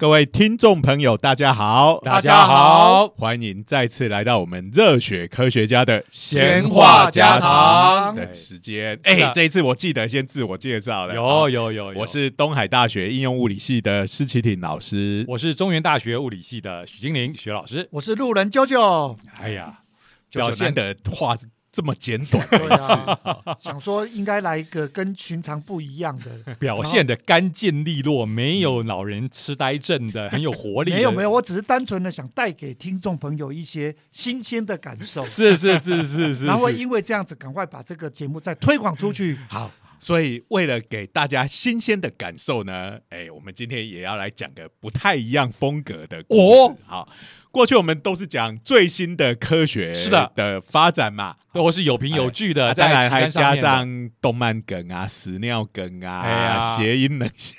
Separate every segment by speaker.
Speaker 1: 各位听众朋友，大家好，
Speaker 2: 大家好，
Speaker 1: 欢迎再次来到我们热血科学家的
Speaker 2: 闲话家常。
Speaker 1: 的时间。哎，这一次我记得先自我介绍了，
Speaker 2: 有有有，有。
Speaker 1: 我是东海大学应用物理系的施启挺老师。
Speaker 2: 我是中原大学物理系的许金玲许老师。
Speaker 3: 我是路人啾啾，
Speaker 2: 哎呀，
Speaker 1: 表
Speaker 2: 表现
Speaker 1: 现的话这么简短，
Speaker 3: 对啊，想说应该来一个跟寻常不一样的，
Speaker 2: 表现的干净利落，没有老人痴呆症的，很有活力。
Speaker 3: 没有没有，，我只是单纯的想带给听众朋友一些新鲜的感受，
Speaker 2: 是是是是 是，
Speaker 3: 然后因为这样子，赶快把这个节目再推广出去。
Speaker 1: 好，所以为了给大家新鲜的感受呢，哎，我们今天也要来讲个不太一样风格的故事。
Speaker 2: 哦。
Speaker 1: 好，过去我们都是讲最新的科学
Speaker 2: 是的
Speaker 1: 的发展嘛，
Speaker 2: 都是有凭有据的，
Speaker 1: 啊
Speaker 2: 在
Speaker 1: 当然还加
Speaker 2: 上
Speaker 1: 动漫梗啊、屎尿梗啊、
Speaker 2: 哎
Speaker 1: 谐音冷笑。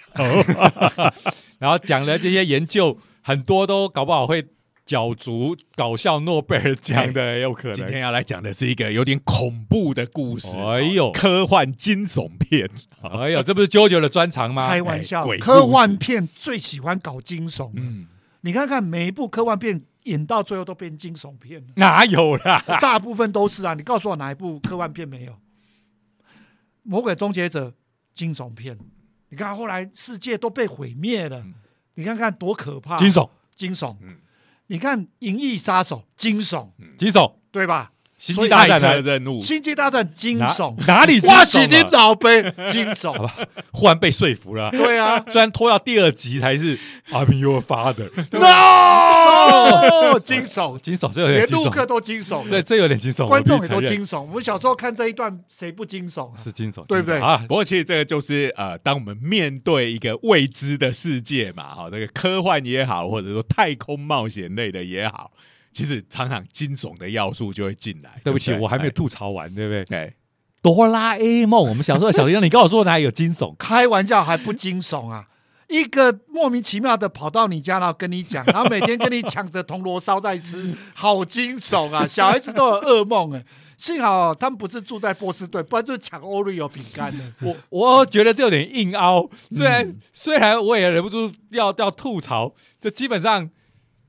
Speaker 2: 然后讲的这些研究，很多都搞不好会角逐搞笑诺贝尔奖的，也 有可能。
Speaker 1: 今天要来讲的是一个有点恐怖的故事，
Speaker 2: 哎呦
Speaker 1: 科幻惊悚片。
Speaker 2: 哎呦，这不是啾啾的专长吗？
Speaker 3: 开玩笑
Speaker 1: 哎鬼，
Speaker 3: 科幻片最喜欢搞惊悚。
Speaker 1: 嗯，
Speaker 3: 你看看每一部科幻片演到最后都变惊悚片了，
Speaker 2: 哪有啦？
Speaker 3: 大部分都是啊。你告诉我哪一部科幻片没有？魔鬼终结者惊悚片，你看后来世界都被毁灭了，你看看多可怕！
Speaker 2: 惊悚，
Speaker 3: 惊悚，
Speaker 1: 嗯
Speaker 3: 你看《银翼杀手》惊悚，
Speaker 2: 惊悚，
Speaker 3: 对吧？
Speaker 2: 星际大战的？
Speaker 1: 任务《
Speaker 3: 星际大战》惊悚，
Speaker 2: 哪里惊
Speaker 3: 哇起你？老呗，惊悚，
Speaker 2: 忽然被说服了。
Speaker 3: 对啊
Speaker 2: 虽然拖到第二集才是 I'm your
Speaker 3: father，，no，惊悚，
Speaker 2: 惊悚，这有点惊
Speaker 3: 连陆克
Speaker 2: 悚，
Speaker 3: 都惊悚，
Speaker 2: 这这有点惊悚，
Speaker 3: 观众也都惊悚。我们小时候看这一段，谁不惊悚啊？
Speaker 2: 是惊悚，
Speaker 3: 对不对
Speaker 2: 啊？
Speaker 1: 不过其实这个就是呃，当我们面对一个未知的世界嘛，哈、这个科幻也好，或者说太空冒险类的也好，其实常常惊悚的要素就会进来。
Speaker 2: 对不起，我还没有
Speaker 1: 有。
Speaker 2: 吐槽完，对不对？
Speaker 1: 对，
Speaker 2: 哆啦 A 梦，我们小时候的小叮当，你告诉我哪里有惊悚？
Speaker 3: 开玩笑还不惊悚啊？一个莫名其妙的跑到你家，然后跟你讲，然后每天跟你抢着铜锣烧在吃，好惊悚啊！小孩子都有噩梦哎。幸好他们不是住在波士顿，不然就抢 Oreo 饼干了。
Speaker 2: 我我觉得这有点硬凹，虽然、虽然我也忍不住要要吐槽，这基本上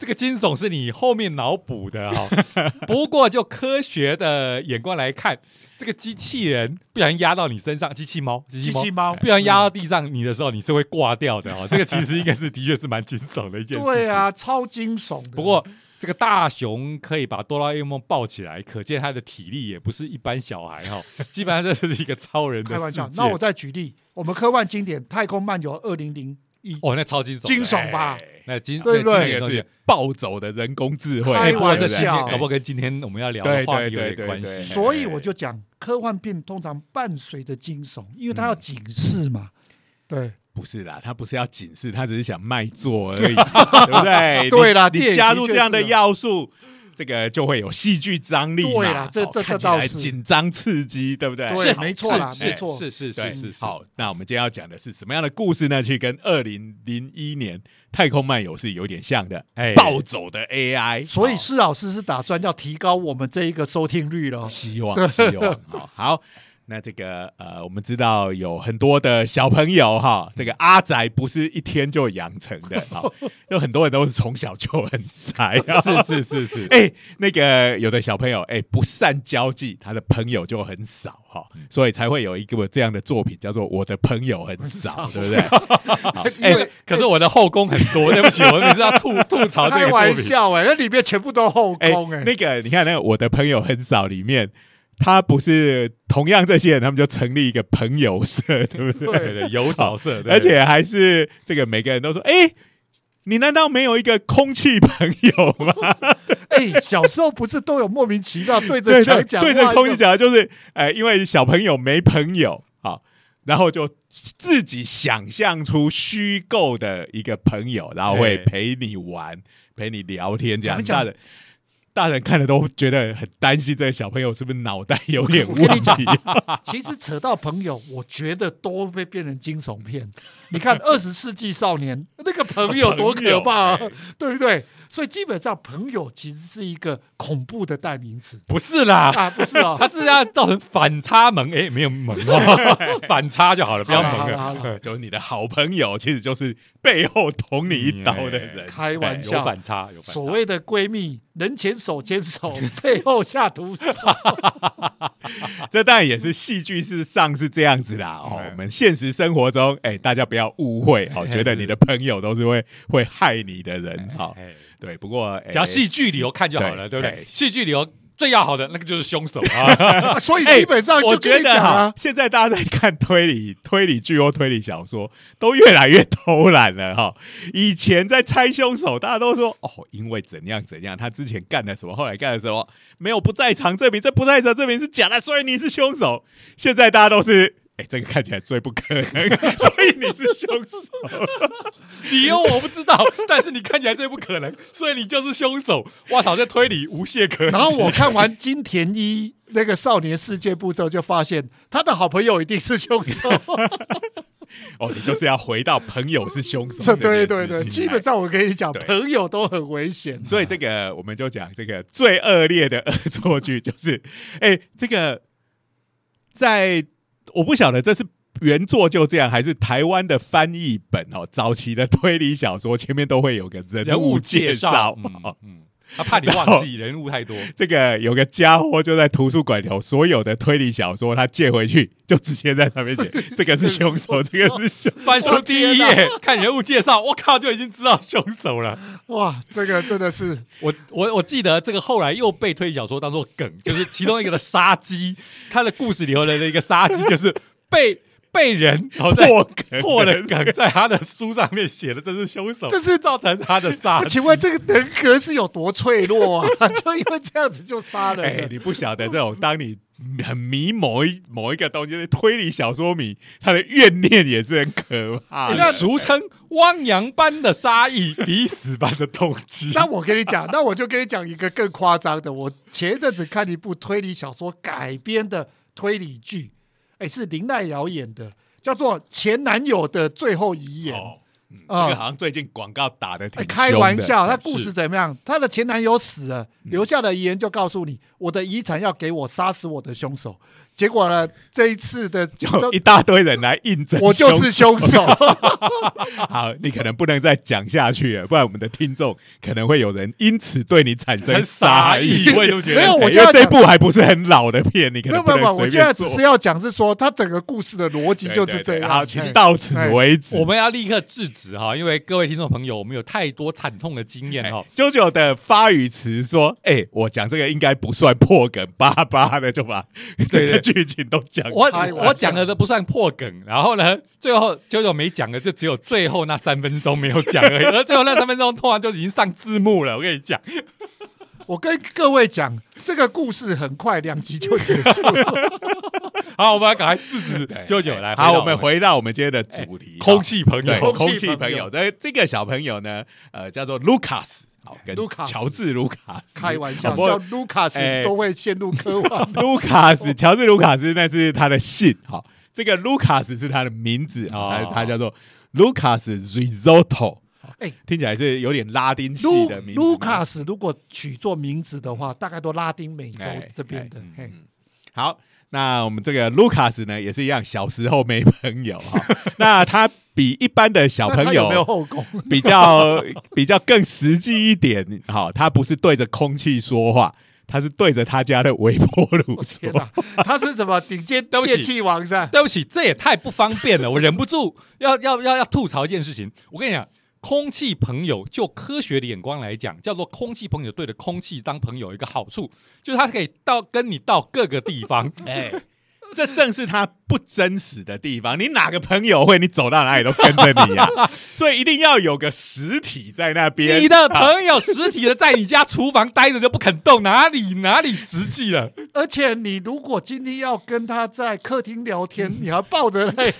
Speaker 2: 这个惊悚是你后面脑补的哈、不过就科学的眼光来看，这个机器人不小心压到你身上，机器猫，机器猫不小心压到地上你的时候，你是会挂掉的哦。这个其实应该是的确是蛮惊悚的一件事情。
Speaker 3: 对啊，超惊悚的。
Speaker 2: 不过这个大熊可以把哆啦 A 梦抱起来，可见他的体力也不是一般小孩哈、基本上这是一个超人的
Speaker 3: 开玩笑。那我再举例，我们科幻经典《太空漫游二零零一》，
Speaker 2: 哦，那超惊悚的，
Speaker 3: 惊悚吧？
Speaker 2: 那今
Speaker 3: 对不对
Speaker 2: 那
Speaker 1: 那个
Speaker 2: 经典的东西
Speaker 1: 是暴走的人工智慧，
Speaker 3: 开玩笑
Speaker 2: 搞不好跟今天我们要聊的话题有点关系。
Speaker 3: 所以我就讲科幻片通常伴随着惊悚，因为它要警示嘛。对，
Speaker 1: 不是啦，他不是要警示，他只是想卖座而已，对不对？
Speaker 3: 对啦
Speaker 1: 你加入这样的要素，这个就会有戏剧张力嘛。
Speaker 3: 对啦这这这倒是
Speaker 1: 紧张刺激，对不对？
Speaker 3: 对
Speaker 2: 是
Speaker 3: 没错啦
Speaker 2: 是
Speaker 3: 没错
Speaker 2: 是是是是是。
Speaker 1: 好，那我们今天要讲的是什么样的故事呢？去跟二零零一年《太空漫游》是有点像的，
Speaker 2: 哎
Speaker 1: 暴走的 AI，
Speaker 3: 所以施老师是打算要提高我们这一个收听率了。
Speaker 1: 希望 希望好好。那这个呃，我们知道有很多的小朋友哈，这个阿宅不是一天就养成的，好，有很多人都是从小就很宅啊。
Speaker 2: 是是是是，
Speaker 1: 哎、那个有的小朋友哎、不善交际，他的朋友就很少哈，所以才会有一个这样的作品叫做《我的朋友很少》，对不对？好
Speaker 3: 因为
Speaker 2: 可是我的后宫很多，对不起，我每次要吐吐槽这个作品。
Speaker 3: 玩笑哎、那里面全部都后
Speaker 1: 哎、
Speaker 3: 宫哎、
Speaker 1: 那个你看，那个我的朋友很少里面，他不是同样这些人，他们就成立一个朋友社，对不对？
Speaker 2: 对对，有角色，对
Speaker 1: 而且还是这个每个人都说，哎、你难道没有一个空气朋友吗？
Speaker 3: 哎、小时候不是都有莫名其妙对着墙讲话
Speaker 1: 对着空气讲，就是呃，因为小朋友没朋友，好，然后就自己想象出虚构的一个朋友，然后会
Speaker 2: 哎
Speaker 1: 陪你玩，陪你聊天，这样
Speaker 3: 讲一讲
Speaker 1: 大人。大人看了都觉得很担心，这个小朋友是不是脑袋有点问题？
Speaker 3: 其实扯到朋友，我觉得都会变成惊悚片。你看《二十世纪少年》那个朋友多可怕、啊，对不对？所以基本上朋友其实是一个恐怖的代名词
Speaker 2: 不是啦，
Speaker 3: 啊，不是哦。
Speaker 2: 他是要造成反差萌，哎，没有萌哦，反差就好了，不要萌
Speaker 3: 好了
Speaker 1: 就是你的好朋友，其实就是背后捅你一刀的人。
Speaker 3: 开玩
Speaker 2: 有
Speaker 3: 笑，
Speaker 2: 反差，有反差。
Speaker 3: 所谓的闺蜜，人前手牵手，背后下毒手。
Speaker 1: 这当然也是戏剧是上是这样子啦。哦，
Speaker 2: 嗯
Speaker 1: 我们现实生活中，哎，大家不要误会，哦，
Speaker 2: 哎
Speaker 1: 觉得你的朋友都是会会害你的人。好，
Speaker 2: 哎
Speaker 1: 对，不过哎
Speaker 2: 只要戏剧里头看就好了，对不
Speaker 1: 对？
Speaker 2: 戏剧里头最要好的那个就是凶手啊。
Speaker 3: 啊 所以
Speaker 1: 哎
Speaker 3: 基本上
Speaker 1: 我
Speaker 3: 就跟你
Speaker 1: 觉得
Speaker 3: 啊，，
Speaker 1: 现在大家在看推理推理剧或推理小说，都越来越偷懒了哈。以前在猜凶手，大家都说哦，因为怎样怎样，他之前干了什么，后来干了什么，没有不在场证明，这不在场证明是假的，所以你是凶手。现在大家都是。哎，这个看起来最不可能，所以你是凶手。
Speaker 2: 理由我不知道，但是你看起来最不可能，所以你就是凶手。哇操，这推理无懈可击。
Speaker 3: 然后我看完金田一那个少年世界部之后，就发现他的好朋友一定是凶手。
Speaker 1: 哦，你就是要回到朋友是凶手。
Speaker 3: 对对对，基本上我跟你讲，朋友都很危险。
Speaker 1: 所以这个我们就讲这个最恶劣的恶作剧，就是哎、这个在我不晓得这是原作就这样，还是台湾的翻译本哦，早期的推理小说前面都会有个人
Speaker 2: 物介
Speaker 1: 绍。
Speaker 2: 嗯嗯，他怕你忘记人物太多。
Speaker 1: 这个有个家伙就在图书馆里头，所有的推理小说他借回去，就直接在上面写这个是凶手，这个是凶。
Speaker 2: 翻书第一页看人物介绍，我靠，就已经知道凶手了。
Speaker 3: 哇，这个真的是
Speaker 2: 我我我记得这个后来又被推理小说当做梗，就是其中一个的杀机，他的故事里头的一个杀机就是被被人
Speaker 1: 破梗
Speaker 2: 破了梗，在他的书上面写的这是凶手，
Speaker 3: 这是
Speaker 2: 造成他的杀
Speaker 3: 请问这个人格是有多脆弱啊？就因为这样子就杀人
Speaker 1: 哎、
Speaker 3: 了。
Speaker 1: 你不晓得这种，当你很迷某一某一个东西，推理小说迷，他的怨念也是很可怕的。
Speaker 2: 俗称汪洋般的杀意，抵死般的动机。
Speaker 3: 那我跟你讲，那我就跟你讲一个更夸张的。我前一阵子看一部推理小说改编的推理剧，哎，是林奈瑶演的，叫做《前男友的最后遗言》。
Speaker 1: 哦，嗯，
Speaker 3: 啊
Speaker 1: 这个好像最近广告打的挺
Speaker 3: 开玩笑，他故事怎么样？她的前男友死了，留下的遗言就告诉你，我的遗产要给我杀死我的凶手。结果呢，这一次的
Speaker 1: 就一大堆人来印证，
Speaker 3: 我就是凶手。
Speaker 1: 好，你可能不能再讲下去了，不然我们的听众可能会有人因此对你产生
Speaker 2: 很
Speaker 1: 杀
Speaker 2: 意，我就觉得
Speaker 3: 没有我
Speaker 1: 哎
Speaker 3: 现在讲
Speaker 1: 因为这部还不是很老的片，你可能
Speaker 3: 没有没有没有，
Speaker 1: 能
Speaker 3: 我现在。只是要讲是说，他整个故事的逻辑就是这样。
Speaker 1: 好，请
Speaker 3: 哎
Speaker 1: 到此
Speaker 3: 哎
Speaker 1: 为止。
Speaker 2: 我们要立刻制止哈，因为各位听众朋友，我们有太多惨痛的经验哈。
Speaker 1: 九九的发语词说：“哎、我讲这个应该不算破梗，巴巴的就把这
Speaker 2: 对对
Speaker 1: 个剧情都讲
Speaker 2: 我我讲的都不算破梗，然后呢，最后九九没讲的就只有最后那三分钟没有讲而已，而最后那三分钟突然就已经上字幕了。我跟你讲，
Speaker 3: 我跟各位讲，这个故事很快两集就结束了。
Speaker 2: 好，我们要赶快制止舅舅来。
Speaker 1: 好，我们回到我们今天的主题，
Speaker 2: 空气朋友，
Speaker 3: 空气
Speaker 1: 朋友。
Speaker 3: 朋友
Speaker 1: 这这个小朋友呢，呃，叫做卢卡斯，好，跟乔治卢卡斯
Speaker 3: 开玩笑，叫卢卡斯
Speaker 1: 哎
Speaker 3: 都会陷入科幻。
Speaker 1: 卢卡斯，乔治卢卡斯那是他的姓，好，这个卢卡斯是他的名字，
Speaker 2: 啊
Speaker 1: 他他叫做卢卡斯 Risotto，
Speaker 3: 哎
Speaker 1: 听起来是有点拉丁系
Speaker 3: 卢
Speaker 1: 的名字。
Speaker 3: 卢卡斯如果取做名字的话，大概都拉丁美洲
Speaker 1: 哎
Speaker 3: 这边的。嘿
Speaker 1: 好，那我们这个卢卡斯呢，也是一样，小时候没朋友哈。那他比一般的小朋友
Speaker 3: 后宫？
Speaker 1: 比较 比较更实际一点，好，他不是对着空气说话，他是对着他家的微波炉说
Speaker 3: 他是怎么顶尖电器王是吧？
Speaker 2: 对不起，这也太不方便了，我忍不住 要要要要吐槽一件事情。我跟你讲，空气朋友就科学的眼光来讲，叫做空气朋友对着空气当朋友，一个好处就是他可以到跟你到各个地方。
Speaker 1: 哎，这正是他不真实的地方。你哪个朋友会你走到哪里都跟着你呀、所以一定要有个实体在那边。
Speaker 2: 你的
Speaker 1: 啊
Speaker 2: 朋友实体的在你家厨房待着就不肯动，哪里哪里实际了？
Speaker 3: 而且你如果今天要跟他在客厅聊天，你还抱着那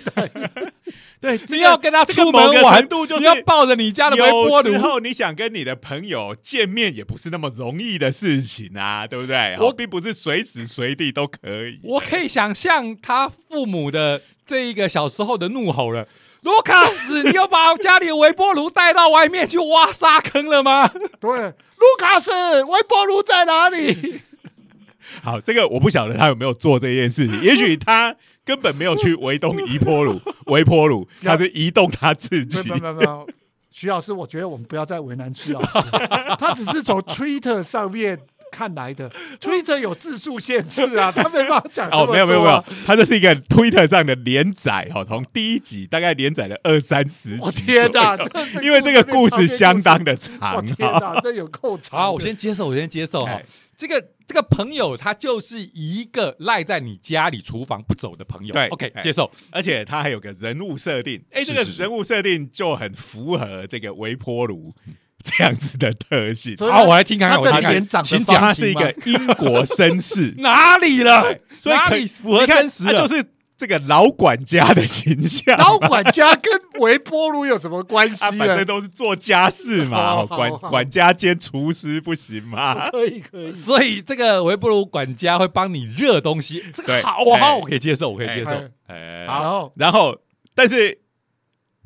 Speaker 1: 对，
Speaker 2: 你要跟他
Speaker 1: 这个
Speaker 2: 出门玩
Speaker 1: 程度就是
Speaker 2: 你要抱着你家的微波炉。
Speaker 1: 有时候你想跟你的朋友见面，也不是那么容易的事情啊，对不对？
Speaker 2: 我
Speaker 1: 我并不是随时随地都可以。
Speaker 2: 我可以想象他父母的这一个小时候的怒吼了。卢卡斯，你又把家里的微波炉带到外面去挖沙坑了吗？
Speaker 3: 对，卢卡斯，微波炉在哪里？
Speaker 1: 好，这个我不晓得他有没有做这件事情，也许他根本没有去围东移波炉、微波炉，他是移动他自己
Speaker 3: 没有。没有没有，徐老师，我觉得我们不要再为难徐老师，他只是从 Twitter 上面看来的，Twitter 有字数限制啊，他没办法讲这么
Speaker 1: 哦，
Speaker 3: 多
Speaker 1: 没有没有没有，他这是一个 Twitter 上的连载，哦，从第一集大概连载了二三十集。
Speaker 3: 我天哪，
Speaker 1: 因为这个故事相当
Speaker 3: 的，
Speaker 1: 的长
Speaker 3: 我天
Speaker 1: 哈。
Speaker 3: 哪，这有够长。
Speaker 2: 好，我先接受，我先接受哈
Speaker 1: 哎。
Speaker 2: 这个这个朋友，他就是一个赖在你家里厨房不走的朋友。
Speaker 1: 对
Speaker 2: ，OK，
Speaker 1: 哎
Speaker 2: 接受。
Speaker 1: 而且他还有个人物设定，哎，这个人物设定就很符合这个微波炉 这样子的特性。
Speaker 2: 好，我来听看看，我
Speaker 3: 他的
Speaker 2: 来听看
Speaker 3: 脸长得
Speaker 2: 请讲
Speaker 3: 方
Speaker 1: 他是一个 英国绅士，
Speaker 2: 哪里了？
Speaker 1: 所以可
Speaker 2: 哪里符合
Speaker 1: 你看
Speaker 2: 真实了？
Speaker 1: 他就是这个老管家的形象。
Speaker 3: 老管家跟微波炉有什么关系
Speaker 1: 啊，反正？都是做家事嘛，管
Speaker 3: 好好
Speaker 1: 管家兼厨师不行吗？
Speaker 3: 可以可以，
Speaker 2: 所以这个微波炉管家会帮你热东西，这
Speaker 1: 对
Speaker 2: 个好好，我可以接受，我可以接受
Speaker 3: 哎。
Speaker 2: 哎，
Speaker 3: 然后
Speaker 1: 然后，但是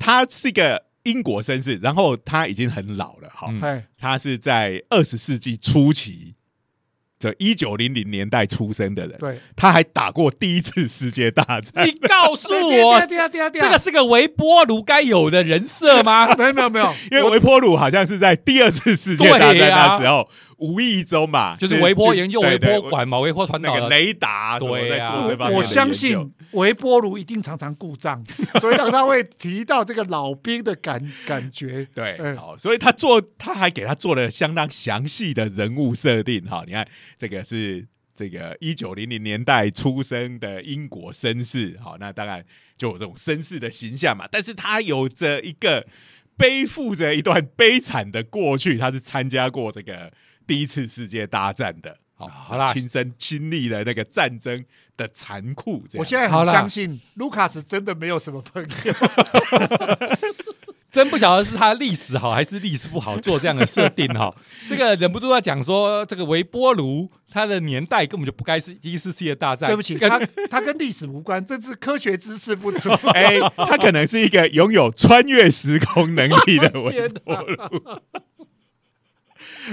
Speaker 1: 他是一个英国绅士，然后他已经很老了，哈、
Speaker 2: 嗯
Speaker 3: 哎，
Speaker 1: 他是在二十世纪初期，这一九零零年代出生的人，
Speaker 3: 对，
Speaker 1: 他还打过第一次世界大战
Speaker 2: 你。告诉我，这个是个微波炉该有的人设吗？
Speaker 3: 没有没有没有，
Speaker 1: 因为微波炉好像是在第二次世界大战那时候，无意中嘛，
Speaker 2: 就是微波研究微波管嘛，微波传导。
Speaker 1: 那个雷达
Speaker 2: 对啊
Speaker 3: 我相信微波炉一定常常故障，所以让他会提到这个老兵的感感觉。
Speaker 1: 对，
Speaker 3: 嗯
Speaker 1: 好，所以他做他还给他做了相当详细的人物设定哈。你看，这个是这个一九零零年代出生的英国绅士，好，那当然就有这种绅士的形象嘛。但是他有着一个背负着一段悲惨的过去，他是参加过这个第一次世界大战的。好，
Speaker 2: 好啦
Speaker 1: 亲身经历了那个战争的残酷。
Speaker 3: 我现在很
Speaker 2: 好啦
Speaker 3: 相信卢卡斯真的没有什么朋友，
Speaker 2: 真不晓得是他历史好还是历史不好做这样的设定哈。这个忍不住要讲说，这个微波炉它的年代根本就不该是第一次世界大战。
Speaker 3: 对不起，
Speaker 2: 跟
Speaker 3: 他他跟历史无关，这是科学知识不足。
Speaker 1: 哎、他可能是一个拥有穿越时空能力的微波炉，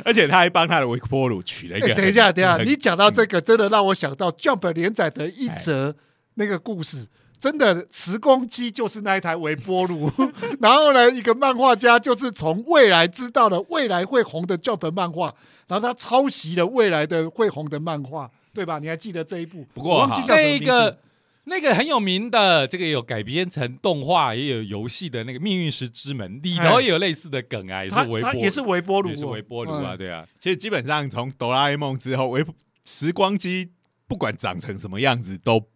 Speaker 1: 而且他还帮他的微波炉取了一个
Speaker 3: 等一下，等一下，你讲到这个，真的让我想到 Jump 连载的一则那个故事。真的，时光机就是那一台微波炉。然后呢，一个漫画家就是从未来知道了未来会红的 Jump 漫画，然后他抄袭了未来的会红的漫画，对吧？你还记得这一部？
Speaker 1: 不过
Speaker 3: 我忘记
Speaker 1: 哈
Speaker 3: 叫什么名字
Speaker 2: 那个很有名的，这个有改编成动画，也有游戏的那个《命运石之门》里头也有类似的梗啊，也是微波，
Speaker 3: 他也是微波炉哦，
Speaker 2: 也是微波炉啊，
Speaker 3: 嗯。
Speaker 2: 对啊。
Speaker 1: 其实基本上从哆啦 A 梦之后，微时光机不管长成什么样子都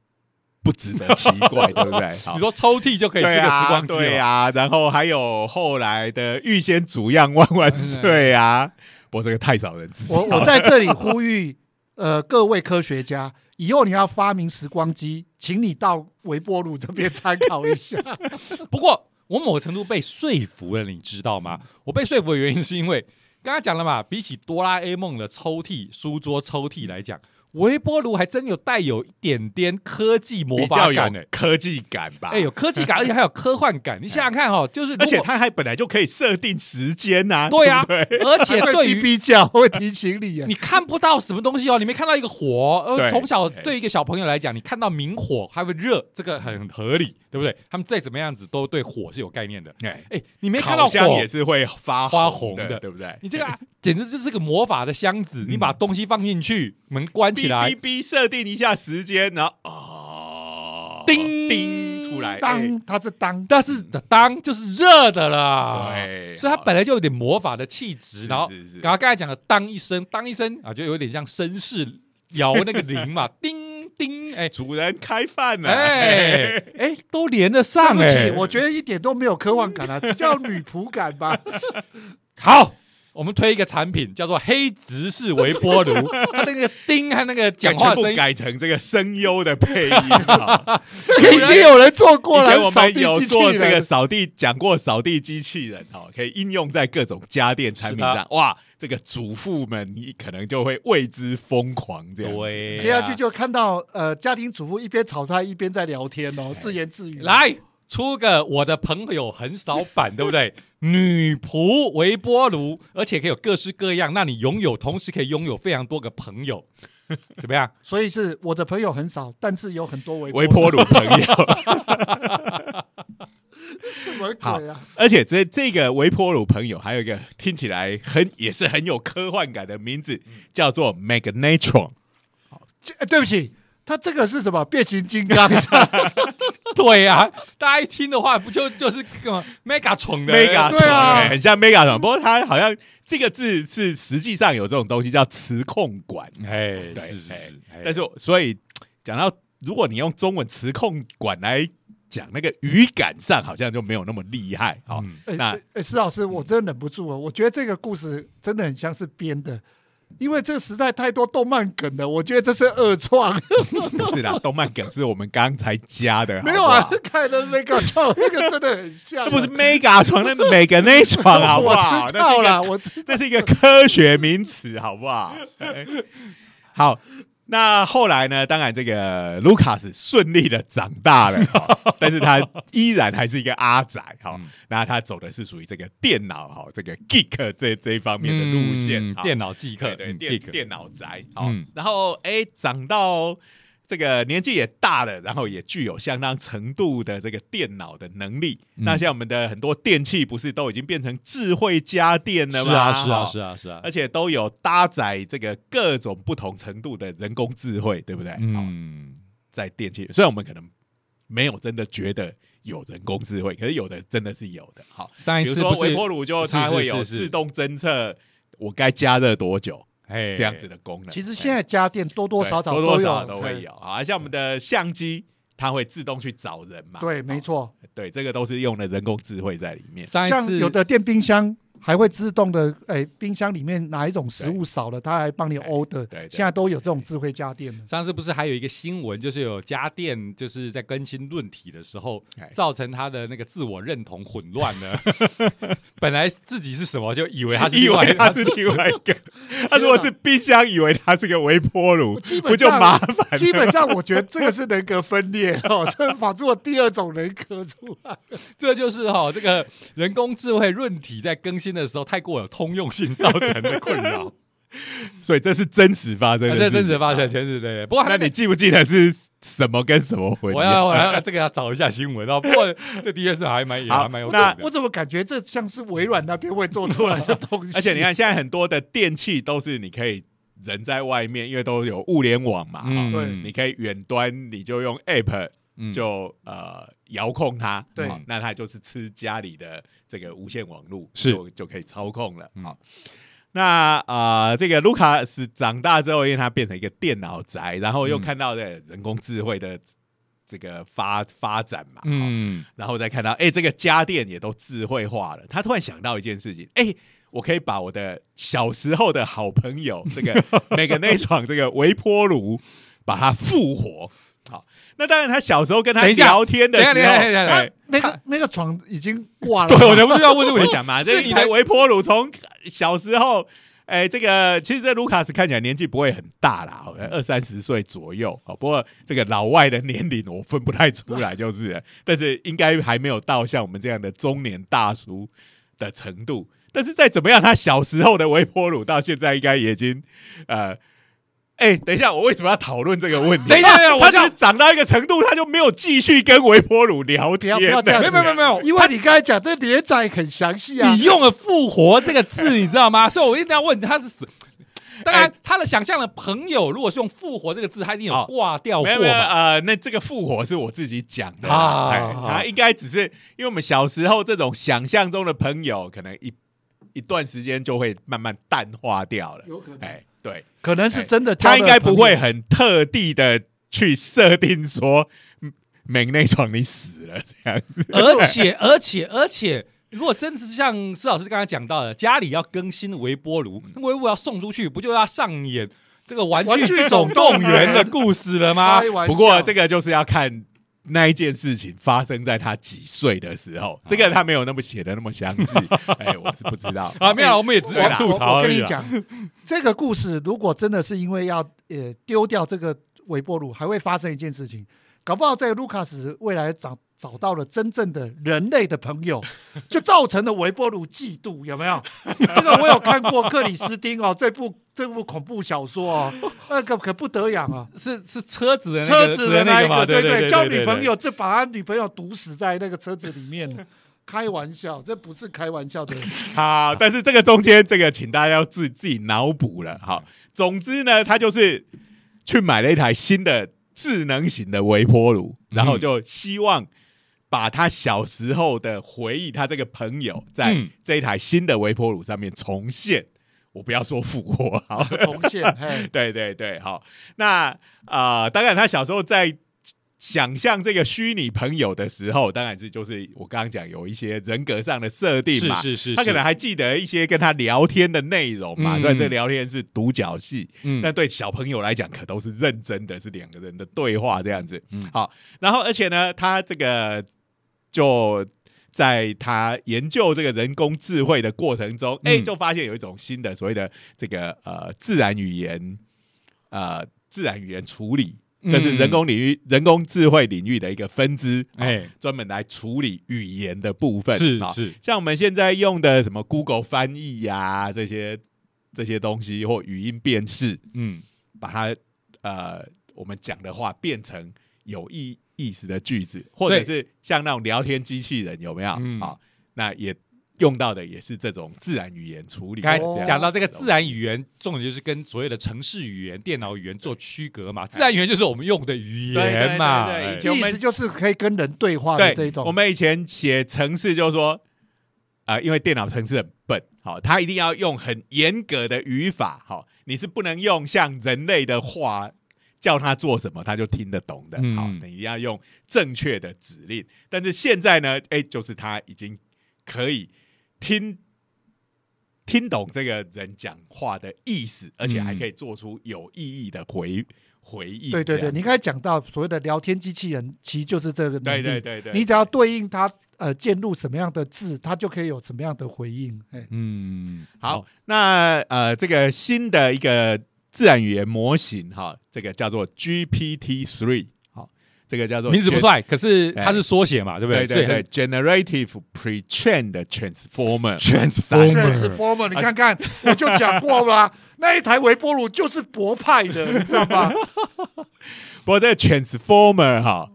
Speaker 1: 不值得奇怪，对不对？好
Speaker 2: 你说抽屉就可以是个时光机了，
Speaker 1: 对啊，然后还有后来的预先煮样万万岁啊！我这个太少人知道
Speaker 3: 我我在这里呼吁，呃，各位科学家，以后你要发明时光机，请你到微波炉这边参考一下。
Speaker 2: 不过我某个程度被说服了，你知道吗？我被说服的原因是因为刚刚讲了嘛，比起哆啦 A 梦的抽屉、书桌抽屉来讲，微波炉还真有带有一点点科技魔
Speaker 1: 比较有
Speaker 2: 法感呢、
Speaker 1: 科技感吧？
Speaker 2: 哎、有科技感，而且还有科幻感。你想想看哈、哦，就是
Speaker 1: 而且它还本来就可以设定时间呐、
Speaker 2: 对啊，
Speaker 1: 对对
Speaker 2: 而且
Speaker 3: 会
Speaker 2: 对于
Speaker 3: 哔哔叫，会提醒你啊。
Speaker 2: 你看不到什么东西哦，你没看到一个火。呃，
Speaker 1: 对
Speaker 2: 从小对一个小朋友来讲，你看到明火还会热，这个很合理，对不对？他们再怎么样子都对火是有概念的。
Speaker 1: 哎，
Speaker 2: 哎，你没看到火
Speaker 1: 也是会发
Speaker 2: 发
Speaker 1: 红
Speaker 2: 红的
Speaker 1: 对不对？
Speaker 2: 你这个、啊、简直就是个魔法的箱子，你把东西放进去，门关起来
Speaker 1: 哔哔，哔设定一下时间，然后哦，
Speaker 2: 叮
Speaker 1: 叮出来，哎。
Speaker 3: 当它是当，
Speaker 2: 但是的当就是热的啦。
Speaker 1: 对，
Speaker 2: 所以它本来就有点魔法的气质，然后
Speaker 1: 是是。
Speaker 2: 刚刚刚才讲的当一声，当一声啊，就有点像绅士摇那个铃嘛，叮叮，哎。
Speaker 1: 主人开饭了，
Speaker 2: 哎 哎，都连得
Speaker 3: 对
Speaker 2: 上
Speaker 3: 不起
Speaker 2: 哎，。
Speaker 3: 我觉得一点都没有科幻感啊，叫女仆感吧。
Speaker 2: 好，我们推一个产品叫做黑执式微波炉，它那个叮和那个讲话声音，
Speaker 1: 改成这个声优的配音啊。
Speaker 3: 已经有人做过了，
Speaker 1: 以前我
Speaker 3: 扫地
Speaker 1: 们有做这个。扫地，讲过扫地机器人哦，可以应用在各种家电产品上。哇，这个主妇们你可能就会为之疯狂这样。
Speaker 2: 对啊，
Speaker 3: 接下去就看到呃，家庭主妇一边炒菜一边在聊天哦，自言自语。
Speaker 2: 来出个我的朋友很少版，对不对？女仆微波炉，而且可以有各式各样，那你拥有，同时可以拥有非常多个朋友，怎么样？
Speaker 3: 所以是我的朋友很少，但是有很多微
Speaker 1: 微波炉朋友，
Speaker 3: 什么鬼啊？
Speaker 1: 而且这这个微波炉朋友还有一个听起来很也是很有科幻感的名字，叫做 Magnetron。
Speaker 3: 这呃对不起，他这个是什么？变形金刚
Speaker 2: 对啊，大家一听的话，不就就是个 mega 宠的
Speaker 1: ？Mega
Speaker 3: 对啊、
Speaker 1: 欸很像 mega 床，不过它好像这个字是实际上有这种东西叫磁控管，
Speaker 2: 哎，是是
Speaker 1: 哎
Speaker 2: 是，哎
Speaker 1: 但是我所以讲到如果你用中文磁控管来讲，那个语感上好像就没有那么厉害。好、那
Speaker 3: 哎哎施老师，我真的忍不住了，我觉得这个故事真的很像是编的。因为这个时代太多动漫梗了，我觉得这是二创。
Speaker 1: 不 是啦，动漫梗是我们刚才加的，
Speaker 3: 没有啊看的那个创 那个真的很像啊。
Speaker 1: 这不是 mega 床，那每个那床好不
Speaker 3: 我
Speaker 1: 好？
Speaker 3: 知道了，我知
Speaker 1: 那是一个科学名词，好不好？哎好，那后来呢？当然，这个卢卡斯顺利的长大了，哦 但是他依然还是一个阿仔，哈、
Speaker 2: 嗯。
Speaker 1: 那他走的是属于这个电脑哈，这个 geek 这这一方面的路线，
Speaker 2: 电脑即刻，
Speaker 1: 对对
Speaker 2: 嗯
Speaker 1: 电
Speaker 2: geek
Speaker 1: 电脑宅，好、
Speaker 2: 嗯。
Speaker 1: 然后哎长到这个年纪也大了，然后也具有相当程度的这个电脑的能力。
Speaker 2: 嗯
Speaker 1: 那像我们的很多电器，不是都已经变成智慧家电了吗？
Speaker 2: 是啊是啊
Speaker 1: 哦
Speaker 2: 是啊是啊，
Speaker 1: 而且都有搭载这个各种不同程度的人工智慧，对不对？嗯，
Speaker 2: 嗯，
Speaker 1: 在电器，虽然我们可能没有真的觉得有人工智慧，可是有的真的是有的。好，
Speaker 2: 上一
Speaker 1: 比如说微波炉，就它
Speaker 2: 是
Speaker 1: 会有自动侦测我该加热多久
Speaker 2: 哎
Speaker 1: 这样子的功能。
Speaker 3: 其实现在家电多多少少
Speaker 1: 对多多
Speaker 3: 有，
Speaker 1: 少少都会有啊，像我们的相机，它会自动去找人嘛。
Speaker 3: 对，没错。
Speaker 1: 对，这个都是用了人工智慧在里面。
Speaker 2: 上一次
Speaker 3: 像有的电冰箱还会自动的，哎，冰箱里面哪一种食物少了，它还帮你 order。
Speaker 1: 对对
Speaker 3: 现在都有这种智慧家电了。
Speaker 2: 上次不是还有一个新闻，就是有家电就是在更新论体的时候
Speaker 1: 哎，
Speaker 2: 造成他的那个自我认同混乱呢。本来自己是什么，就以为他是
Speaker 1: 以为它是另外一个，他如果是冰箱，以为它是个微波炉，
Speaker 3: 基本
Speaker 1: 不就
Speaker 3: 上
Speaker 1: 麻烦？
Speaker 3: 基本上，我觉得这个是人格分裂 哦，这跑出了第二种人格出来。
Speaker 2: 这就是哈、这个人工智慧论体在更新的时候太过有通用性造成的困扰。
Speaker 1: 所以这是真实发生的
Speaker 2: 这真实发生，全是对对。不过
Speaker 1: 那
Speaker 2: 那你
Speaker 1: 你记不记得是什么跟什么混？
Speaker 2: 我要我 要这个要找一下新闻哦。不过这的确是还蛮也
Speaker 1: 好
Speaker 2: 还蛮有
Speaker 1: 那
Speaker 3: 我怎么感觉这像是微软那边会做出来的东西？
Speaker 1: 而且你看，现在很多的电器都是你可以人在外面，因为都有物联网嘛，
Speaker 3: 对
Speaker 1: 你可以远端，你就用 App
Speaker 2: 嗯
Speaker 1: 就呃遥控它，
Speaker 3: 对
Speaker 1: 好那它就是吃家里的这个无线网络，
Speaker 2: 是
Speaker 1: 就就可以操控了。
Speaker 2: 嗯
Speaker 1: 好，那啊、呃这个卢卡斯长大之后，因为他变成一个电脑宅，然后又
Speaker 2: 嗯
Speaker 1: 看到这人工智慧的这个发发展嘛，好
Speaker 2: 嗯
Speaker 1: 然后再看到，哎、这个家电也都智慧化了。他突然想到一件事情，哎、我可以把我的小时候的好朋友这个每个那床这个微波炉，把它复活。好，那当然，他小时候跟他聊天的时候，
Speaker 3: 那个那个床已经挂了。
Speaker 2: 对，我忍不住要问这个问题。
Speaker 1: 我想嘛，这
Speaker 2: 是你的
Speaker 1: 微波炉从小时候。哎，这个其实这卢卡斯看起来年纪不会很大啦，二三十岁左右。哦，不过这个老外的年龄我分不太出来，就是，但是应该还没有到像我们这样的中年大叔的程度。但是再怎么样，他小时候的微波炉到现在应该已经呃。哎，等一下，我为什么要讨论这个问题？
Speaker 2: 等一下等一下
Speaker 1: 他就是长到一个程度，他就没有继续跟微波炉聊天。
Speaker 3: 不要这样
Speaker 2: 没有没有没有，
Speaker 3: 因为你刚才讲这连载很详细啊
Speaker 2: 你。用了“复活”这个字，你知道吗？所以我一定要问他是死。当然，他的想象的朋友，如果是用“复活”这个字，他一定有
Speaker 1: 哦
Speaker 2: 挂掉过
Speaker 1: 没有没有，呃，那这个复活是我自己讲的
Speaker 2: 啊，
Speaker 1: 哎他应该只是因为我们小时候这种想象中的朋友，可能一一段时间就会慢慢淡化掉了。
Speaker 3: 有可能，
Speaker 1: 哎，对，
Speaker 3: 可能是真的。
Speaker 1: 他应该不会很特地的去设定说，嗯美那床你死了这样子。
Speaker 2: 而且，而且，而且，如果真的是像施老师刚才讲到的，家里要更新微波炉，那微波炉要送出去，不就要上演这个《玩具总动员》的故事了吗？
Speaker 1: 不过这个就是要看。那一件事情发生在他几岁的时候，这个他没有那么写的那么详细，哎，我是不知道
Speaker 2: 啊，没有，我们也只
Speaker 1: 对啦
Speaker 2: 想吐槽
Speaker 3: 我。跟你讲，这个故事如果真的是因为要呃丢掉这个微波炉，还会发生一件事情，搞不好这个卢卡斯未来找找到了真正的人类的朋友，就造成了微波炉嫉妒，有没有？这个我有看过克里斯汀哦，这部这部恐怖小说哦，那个可不得了啊！
Speaker 2: 是是车子的那
Speaker 3: 车子的那一
Speaker 2: 嘛，
Speaker 3: 个，
Speaker 2: 对
Speaker 3: 对，
Speaker 2: 对，
Speaker 3: 交女朋友就把他女朋友毒死在那个车子里面了。开玩笑，这不是开玩笑的。
Speaker 1: 好，但是这个中间这个，请大家要自自己脑补了。好，总之呢，他就是去买了一台新的智能型的微波炉，然后就希望把他小时候的回忆，他这个朋友在
Speaker 2: 嗯
Speaker 1: 这一台新的微波炉上面重现。我不要说复活，好，
Speaker 3: 重现，嘿，
Speaker 1: 对对对，好。那啊、呃当然他小时候在想象这个虚拟朋友的时候，当然是就是我刚刚讲有一些人格上的设定嘛，
Speaker 2: 是是是，
Speaker 1: 他可能还记得一些跟他聊天的内容嘛，
Speaker 2: 嗯
Speaker 1: 虽然这聊天是独角戏，
Speaker 2: 嗯
Speaker 1: 但对小朋友来讲可都是认真的，是两个人的对话这样子。
Speaker 2: 嗯
Speaker 1: 好，然后而且呢，他这个就在他研究这个人工智慧的过程中，哎、
Speaker 2: 嗯
Speaker 1: 就发现有一种新的所谓的这个呃自然语言呃自然语言处理。这是人工领域、人工智慧领域的一个分支，哎，
Speaker 2: 哎
Speaker 1: 专门来处理语言的部分。是
Speaker 2: 是是
Speaker 1: 像我们现在用的什么 Google 翻译呀、这些这些东西或语音辨识，
Speaker 2: 嗯
Speaker 1: 把它呃我们讲的话变成有意意思的句子，或者是像那种聊天机器人有没有？
Speaker 2: 嗯
Speaker 1: 好，那也用到的也是这种自然语言处理。
Speaker 2: 讲到这个自然语言，重点就是跟所谓的城市语言、电脑语言做区隔嘛。自然语言就是我们用的语言嘛。
Speaker 1: 对对对对
Speaker 2: 哎
Speaker 1: 以前
Speaker 3: 意思就是可以跟人对话的这种。
Speaker 1: 我们以前写程式就是说，啊，因为电脑程式很笨，好，它一定要用很严格的语法，好，你是不能用像人类的话叫他做什么，他就听得懂的，
Speaker 2: 嗯
Speaker 1: 好，你一定要用正确的指令。但是现在呢，哎，就是他已经可以听。听懂这个人讲话的意思，而且还可以做出有意义的回回应。
Speaker 3: 对对对，你刚才讲到所谓的聊天机器人，其实就是这个能
Speaker 1: 对
Speaker 3: 力。
Speaker 1: 对对对，
Speaker 3: 你只要对应它呃键入什么样的字，它就可以有什么样的回应。哎，
Speaker 2: 嗯，
Speaker 1: 好，那呃，这个新的一个自然语言模型哈，这个叫做 GPT Three，好，这个叫做
Speaker 2: 名字不帅，可是它是缩写嘛，对不
Speaker 1: 对对对，Generative Pre-trained
Speaker 2: Transformer，Transformer
Speaker 3: 是 former，你看看，我就讲过了，那一台微波炉就是博派的，你知道吗？
Speaker 1: 不过这个 Transformer 哈，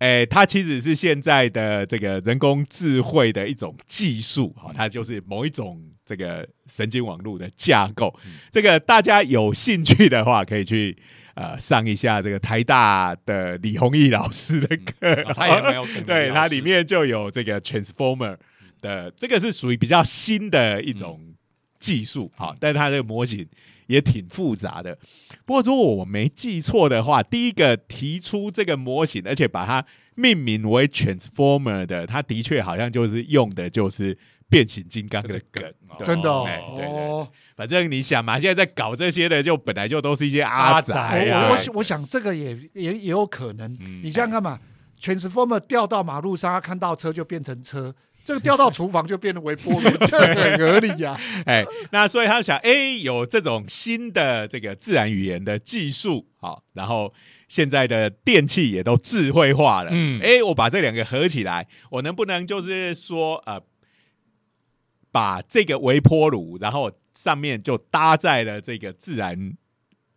Speaker 1: 哎，它其实是现在的这个人工智慧的一种技术哈，它就是某一种这个神经网络的架构。这个大家有兴趣的话，可以去呃上一下这个台大的李宏毅老师的课，
Speaker 2: 啊他也没有，
Speaker 1: 对，它里面就有这个 Transformer 的，这个是属于比较新的一种技术，好、但是它这个模型也挺复杂的。不过如果我没记错的话，第一个提出这个模型，而且把它命名为 Transformer 的，它的确好像就是用的就是变形金刚的梗，对
Speaker 3: 真的哦
Speaker 1: 哎对对对
Speaker 3: 哦，
Speaker 1: 反正你想嘛，现在在搞这些的，就本来就都是一些
Speaker 2: 阿
Speaker 1: 阿仔啊，
Speaker 2: 仔哎呀
Speaker 3: 我我想这个也也也有可能。
Speaker 1: 嗯
Speaker 3: 你想想看嘛，Transformer 掉到马路上，他看到车就变成车。这个掉到厨房就变成微波炉，这很合理呀、
Speaker 1: 哎，那所以他想，哎，有这种新的这个自然语言的技术，好，然后现在的电器也都智慧化了，
Speaker 2: 嗯。
Speaker 1: 嗯，哎，我把这两个合起来，我能不能就是说，呃，把这个微波炉，然后上面就搭在了这个自然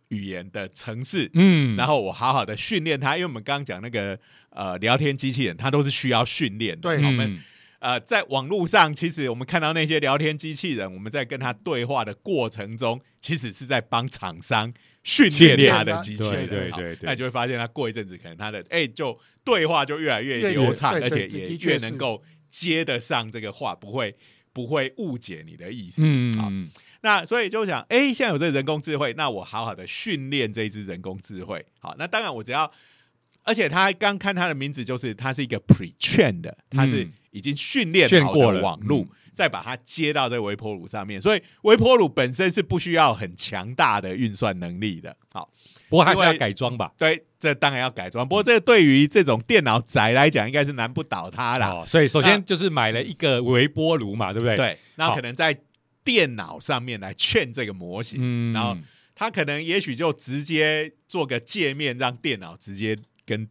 Speaker 1: 语言的城市，
Speaker 2: 嗯，
Speaker 1: 然后我好好的训练它，因为我们刚刚讲那个呃聊天机器人，它都是需要训练的，
Speaker 3: 对。
Speaker 1: 我们
Speaker 2: 嗯
Speaker 1: 呃，在网络上，其实我们看到那些聊天机器人，我们在跟他对话的过程中，其实是在帮厂商训练他的机器人。好
Speaker 2: 对对
Speaker 1: 那你就会发现，他过一阵子，可能他的哎、就对话就越来越
Speaker 3: 越
Speaker 1: 流畅，而且也越能够接得上这个话，不会不会误解你的意思。好，
Speaker 2: 嗯，
Speaker 1: 那所以就想，哎、现在有这人工智慧，那我好好的训练这一只人工智慧。好，那当然我只要，而且他刚看他的名字，就是他是一个 pre-trained 的，他是
Speaker 2: 嗯
Speaker 1: 已经训练
Speaker 2: 过
Speaker 1: 网络，
Speaker 2: 嗯
Speaker 1: 再把它接到这个微波炉上面。所以微波炉本身是不需要很强大的运算能力的。好，
Speaker 2: 不过还是要改装吧。
Speaker 1: 对，这当然要改装。不过这对于这种电脑宅来讲，应该是难不倒他啦。
Speaker 2: 哦，所以首先就是买了一个微波炉嘛，对不对？，
Speaker 1: 对，那可能在电脑上面来劝这个模型，
Speaker 2: 嗯
Speaker 1: 然后他可能也许就直接做个界面，让电脑直接跟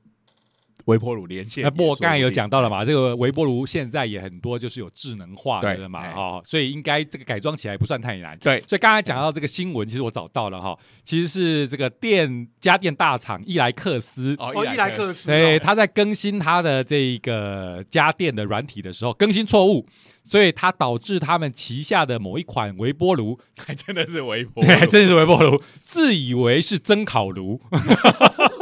Speaker 1: 微波炉连线也
Speaker 2: 那
Speaker 1: 说不
Speaker 2: 刚才有讲到了嘛，这个微波炉现在也很多就是有智能化的了嘛，
Speaker 1: 哎。
Speaker 2: 哦，所以应该这个改装起来不算太难。
Speaker 1: 对，
Speaker 2: 所以刚才讲到这个新闻，其实我找到了哈，其实是这个电家电大厂伊莱克斯，
Speaker 1: 哦
Speaker 3: 哦，伊莱克斯哦，
Speaker 2: 对，他在更新他的这个家电的软体的时候更新错误，所以它导致他们旗下的某一款微波炉，
Speaker 1: 还真的是微波炉，
Speaker 2: 对，真的是微波炉，自以为是蒸烤炉，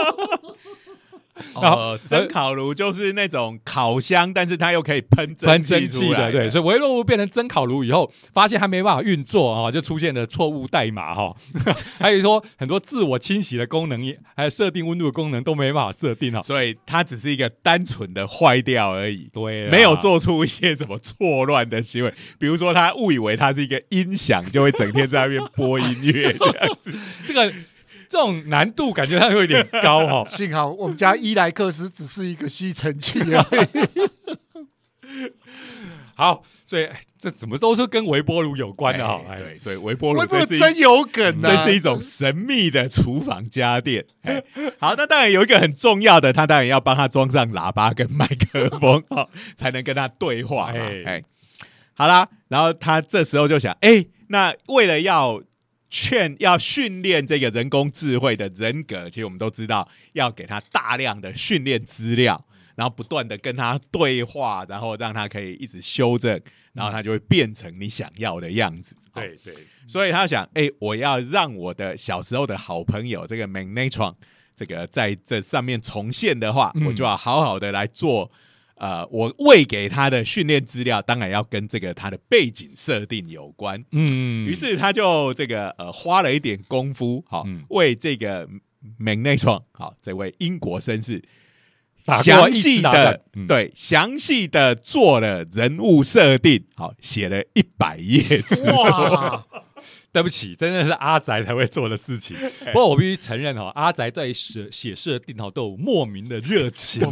Speaker 2: 然后
Speaker 1: 哦，蒸烤炉就是那种烤箱，但是它又可以喷
Speaker 2: 喷
Speaker 1: 蒸
Speaker 2: 蒸汽的，对，所以微波炉变成蒸烤炉以后，发现它没办法运作啊、就出现了错误代码哈、还有说很多自我清洗的功能也，还有设定温度的功能都没办法设定哈、
Speaker 1: 所以它只是一个单纯的坏掉而已。
Speaker 2: 对啊，
Speaker 1: 没有做出一些什么错乱的行为，比如说他误以为它是一个音响，就会整天在那边播音乐这样子。
Speaker 2: 这个这种难度感觉上有点高哈、
Speaker 3: 幸好我们家伊莱克斯只是一个吸尘器而已。
Speaker 2: 好，所以哎这怎么都是跟微波炉有关的哈、
Speaker 1: 对，所以微波炉
Speaker 3: 微波真有梗啊！
Speaker 1: 这是一种神秘的厨房家电。哎，好，那当然有一个很重要的，他当然要帮他装上喇叭跟麦克风 哦，才能跟他对话。
Speaker 2: 哎
Speaker 1: 哎，好啦，然后他这时候就想，哎，那为了要劝要训练这个人工智慧的人格，其实我们都知道要给他大量的训练资料。然后不断的跟他对话，然后让他可以一直修正，然后他就会变成你想要的样子。哦
Speaker 2: 对对，
Speaker 1: 所以他想，哎、我要让我的小时候的好朋友这个 Magnetron 这个在这上面重现的话，
Speaker 2: 嗯
Speaker 1: 我就要好好的来做。呃，我喂给他的训练资料，当然要跟这个他的背景设定有关。
Speaker 2: 嗯
Speaker 1: 于是他就这个呃花了一点功夫，好、
Speaker 2: 嗯。
Speaker 1: 为这个 Magnetron 好这位英国绅士详细的、
Speaker 2: 嗯。
Speaker 1: 对详细的做了人物设定，好写了一百页
Speaker 2: 对不起，真的是阿宅才会做的事情。不过我必须承认哦，阿宅对写写设定哦都有莫名的热情 哦。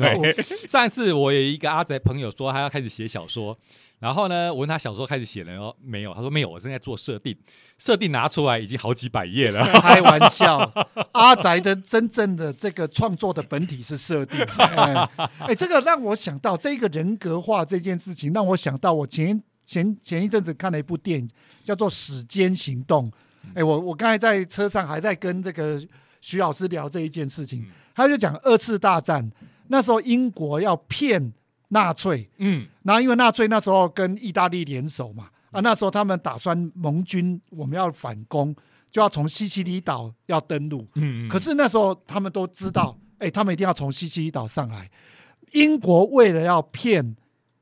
Speaker 2: 上一次我有一个阿宅朋友说他要开始写小说，然后呢，我问他小说开始写了哦，没有，他说没有，我正在做设定，设定拿出来已经好几百页了。
Speaker 3: 开玩笑，阿宅的真正的这个创作的本体是设定。哎、哎这个让我想到这个人格化这件事情，让我想到我前前前一阵子看了一部电影，叫做《时间行动》。哎，我我刚才在车上还在跟这个徐老师聊这一件事情，他就讲二次大战那时候英国要骗纳粹，
Speaker 2: 嗯，
Speaker 3: 然后因为纳粹那时候跟意大利联手嘛，啊，那时候他们打算盟军我们要反攻，就要从西西里岛要登陆。
Speaker 2: 嗯。
Speaker 3: 可是那时候他们都知道，哎，他们一定要从西西里岛上来。英国为了要骗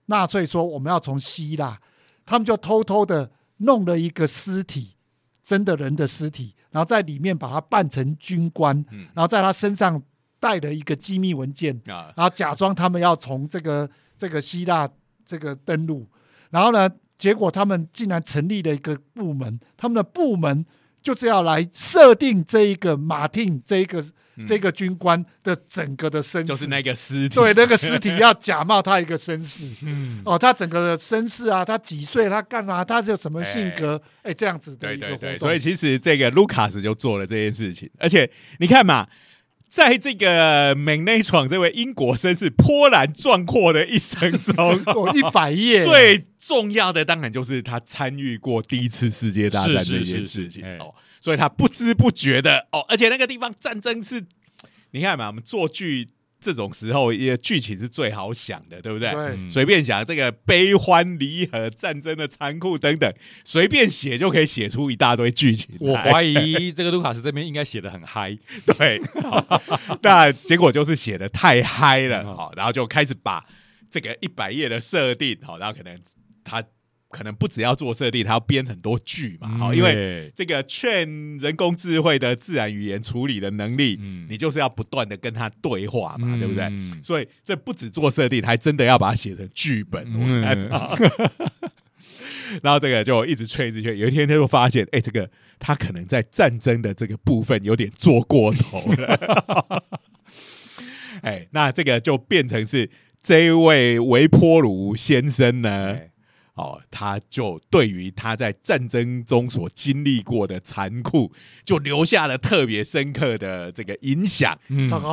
Speaker 3: 纳粹说我们要从希腊，他们就偷偷的弄了一个尸体，真的人的尸体，然后在里面把他扮成军官，
Speaker 1: 嗯。
Speaker 3: 然后在他身上带了一个机密文件，
Speaker 1: 啊，
Speaker 3: 然后假装他们要从这个这个希腊这个登陆，然后呢，结果他们竟然成立了一个部门，他们的部门就是要来设定这一个马丁这一个、这个军官的整个的身世，
Speaker 1: 嗯就是那个尸体，
Speaker 3: 对那个尸体要假冒他一个身世。
Speaker 2: 嗯，
Speaker 3: 哦，他整个的身世啊，他几岁，他干嘛，他是有什么性格，哎，这样子的一个活动。
Speaker 1: 对对对，所以其实这个卢卡斯就做了这件事情，而且你看嘛，在这个美内闯这位英国绅士波澜壮阔的一生中，
Speaker 3: 哦，一百页，
Speaker 1: 最重要的当然就是他参与过第一次世界大战这件事情。哦，所以他不知不觉的哦，而且那个地方战争是，你看嘛，我们做剧这种时候，一个剧情是最好想的，对不对？随便想这个悲欢离合、战争的残酷等等，随便写就可以写出一大堆剧情。
Speaker 2: 我怀疑这个卢卡斯这边应该写的很嗨。
Speaker 1: 对，好那结果就是写的太嗨了，
Speaker 2: 嗯
Speaker 1: 好，然后就开始把这个一百页的设定，好，然后可能他可能不只要做设定，他要编很多剧嘛，好，因为
Speaker 2: 为
Speaker 1: 这个劝人工智慧的自然语言处理的能力，
Speaker 2: 嗯
Speaker 1: 你就是要不断的跟他对话嘛，对不对？
Speaker 2: 嗯
Speaker 1: 所以这不止做设定，还真的要把它写成剧本。我看
Speaker 2: 嗯
Speaker 1: 到 然后这个就一直吹，一直吹。有一天他就发现，哎，这个他可能在战争的这个部分有点做过头了。哎，那这个就变成是这一位维波卢先生呢，
Speaker 2: 哎
Speaker 1: 哦，他就对于他在战争中所经历过的残酷，就留下了特别深刻的这个影响，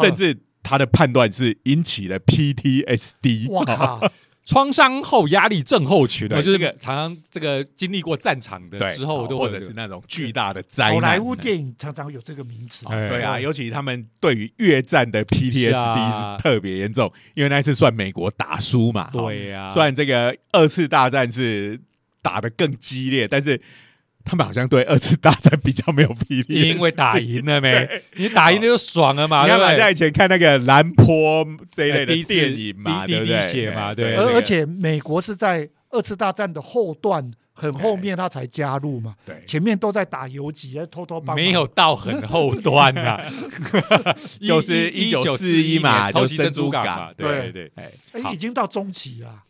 Speaker 1: 甚至他的判断是引起了 PTSD。
Speaker 3: 哇 靠！
Speaker 2: 创伤后压力症候群，就是
Speaker 1: 这个
Speaker 2: 常常这个经历过战场的
Speaker 1: 对，
Speaker 2: 之后，都
Speaker 1: 或者是那种巨大的灾难。
Speaker 3: 好莱坞电影常常有这个名词，
Speaker 2: 哎
Speaker 1: 对啊，尤其他们对于越战的 PTSD
Speaker 2: 啊
Speaker 1: 是特别严重，因为那次算美国打输嘛。哈
Speaker 2: 对呀，
Speaker 1: 虽然这个二次大战是打得更激烈，但是他们好像对二次大战比较没有 PTSD，
Speaker 2: 因为打赢了没？你打赢了就爽了嘛，
Speaker 1: 你看嘛，
Speaker 2: 对不对
Speaker 1: 像以前看那个兰坡这一类的电影嘛，
Speaker 2: 滴
Speaker 1: 对不对？
Speaker 2: 滴滴血嘛对。
Speaker 3: 而而且美国是在二次大战的后段很后面他才加入嘛，
Speaker 1: 对。
Speaker 3: 前面都在打游击，在偷偷帮
Speaker 2: 没有到很后端呐，
Speaker 1: 就是一九四一嘛
Speaker 2: 偷袭珍
Speaker 1: 就珍珠
Speaker 2: 珠港嘛，
Speaker 1: 港
Speaker 2: 对对对。
Speaker 1: 哎，
Speaker 3: 哎，已经到中期了。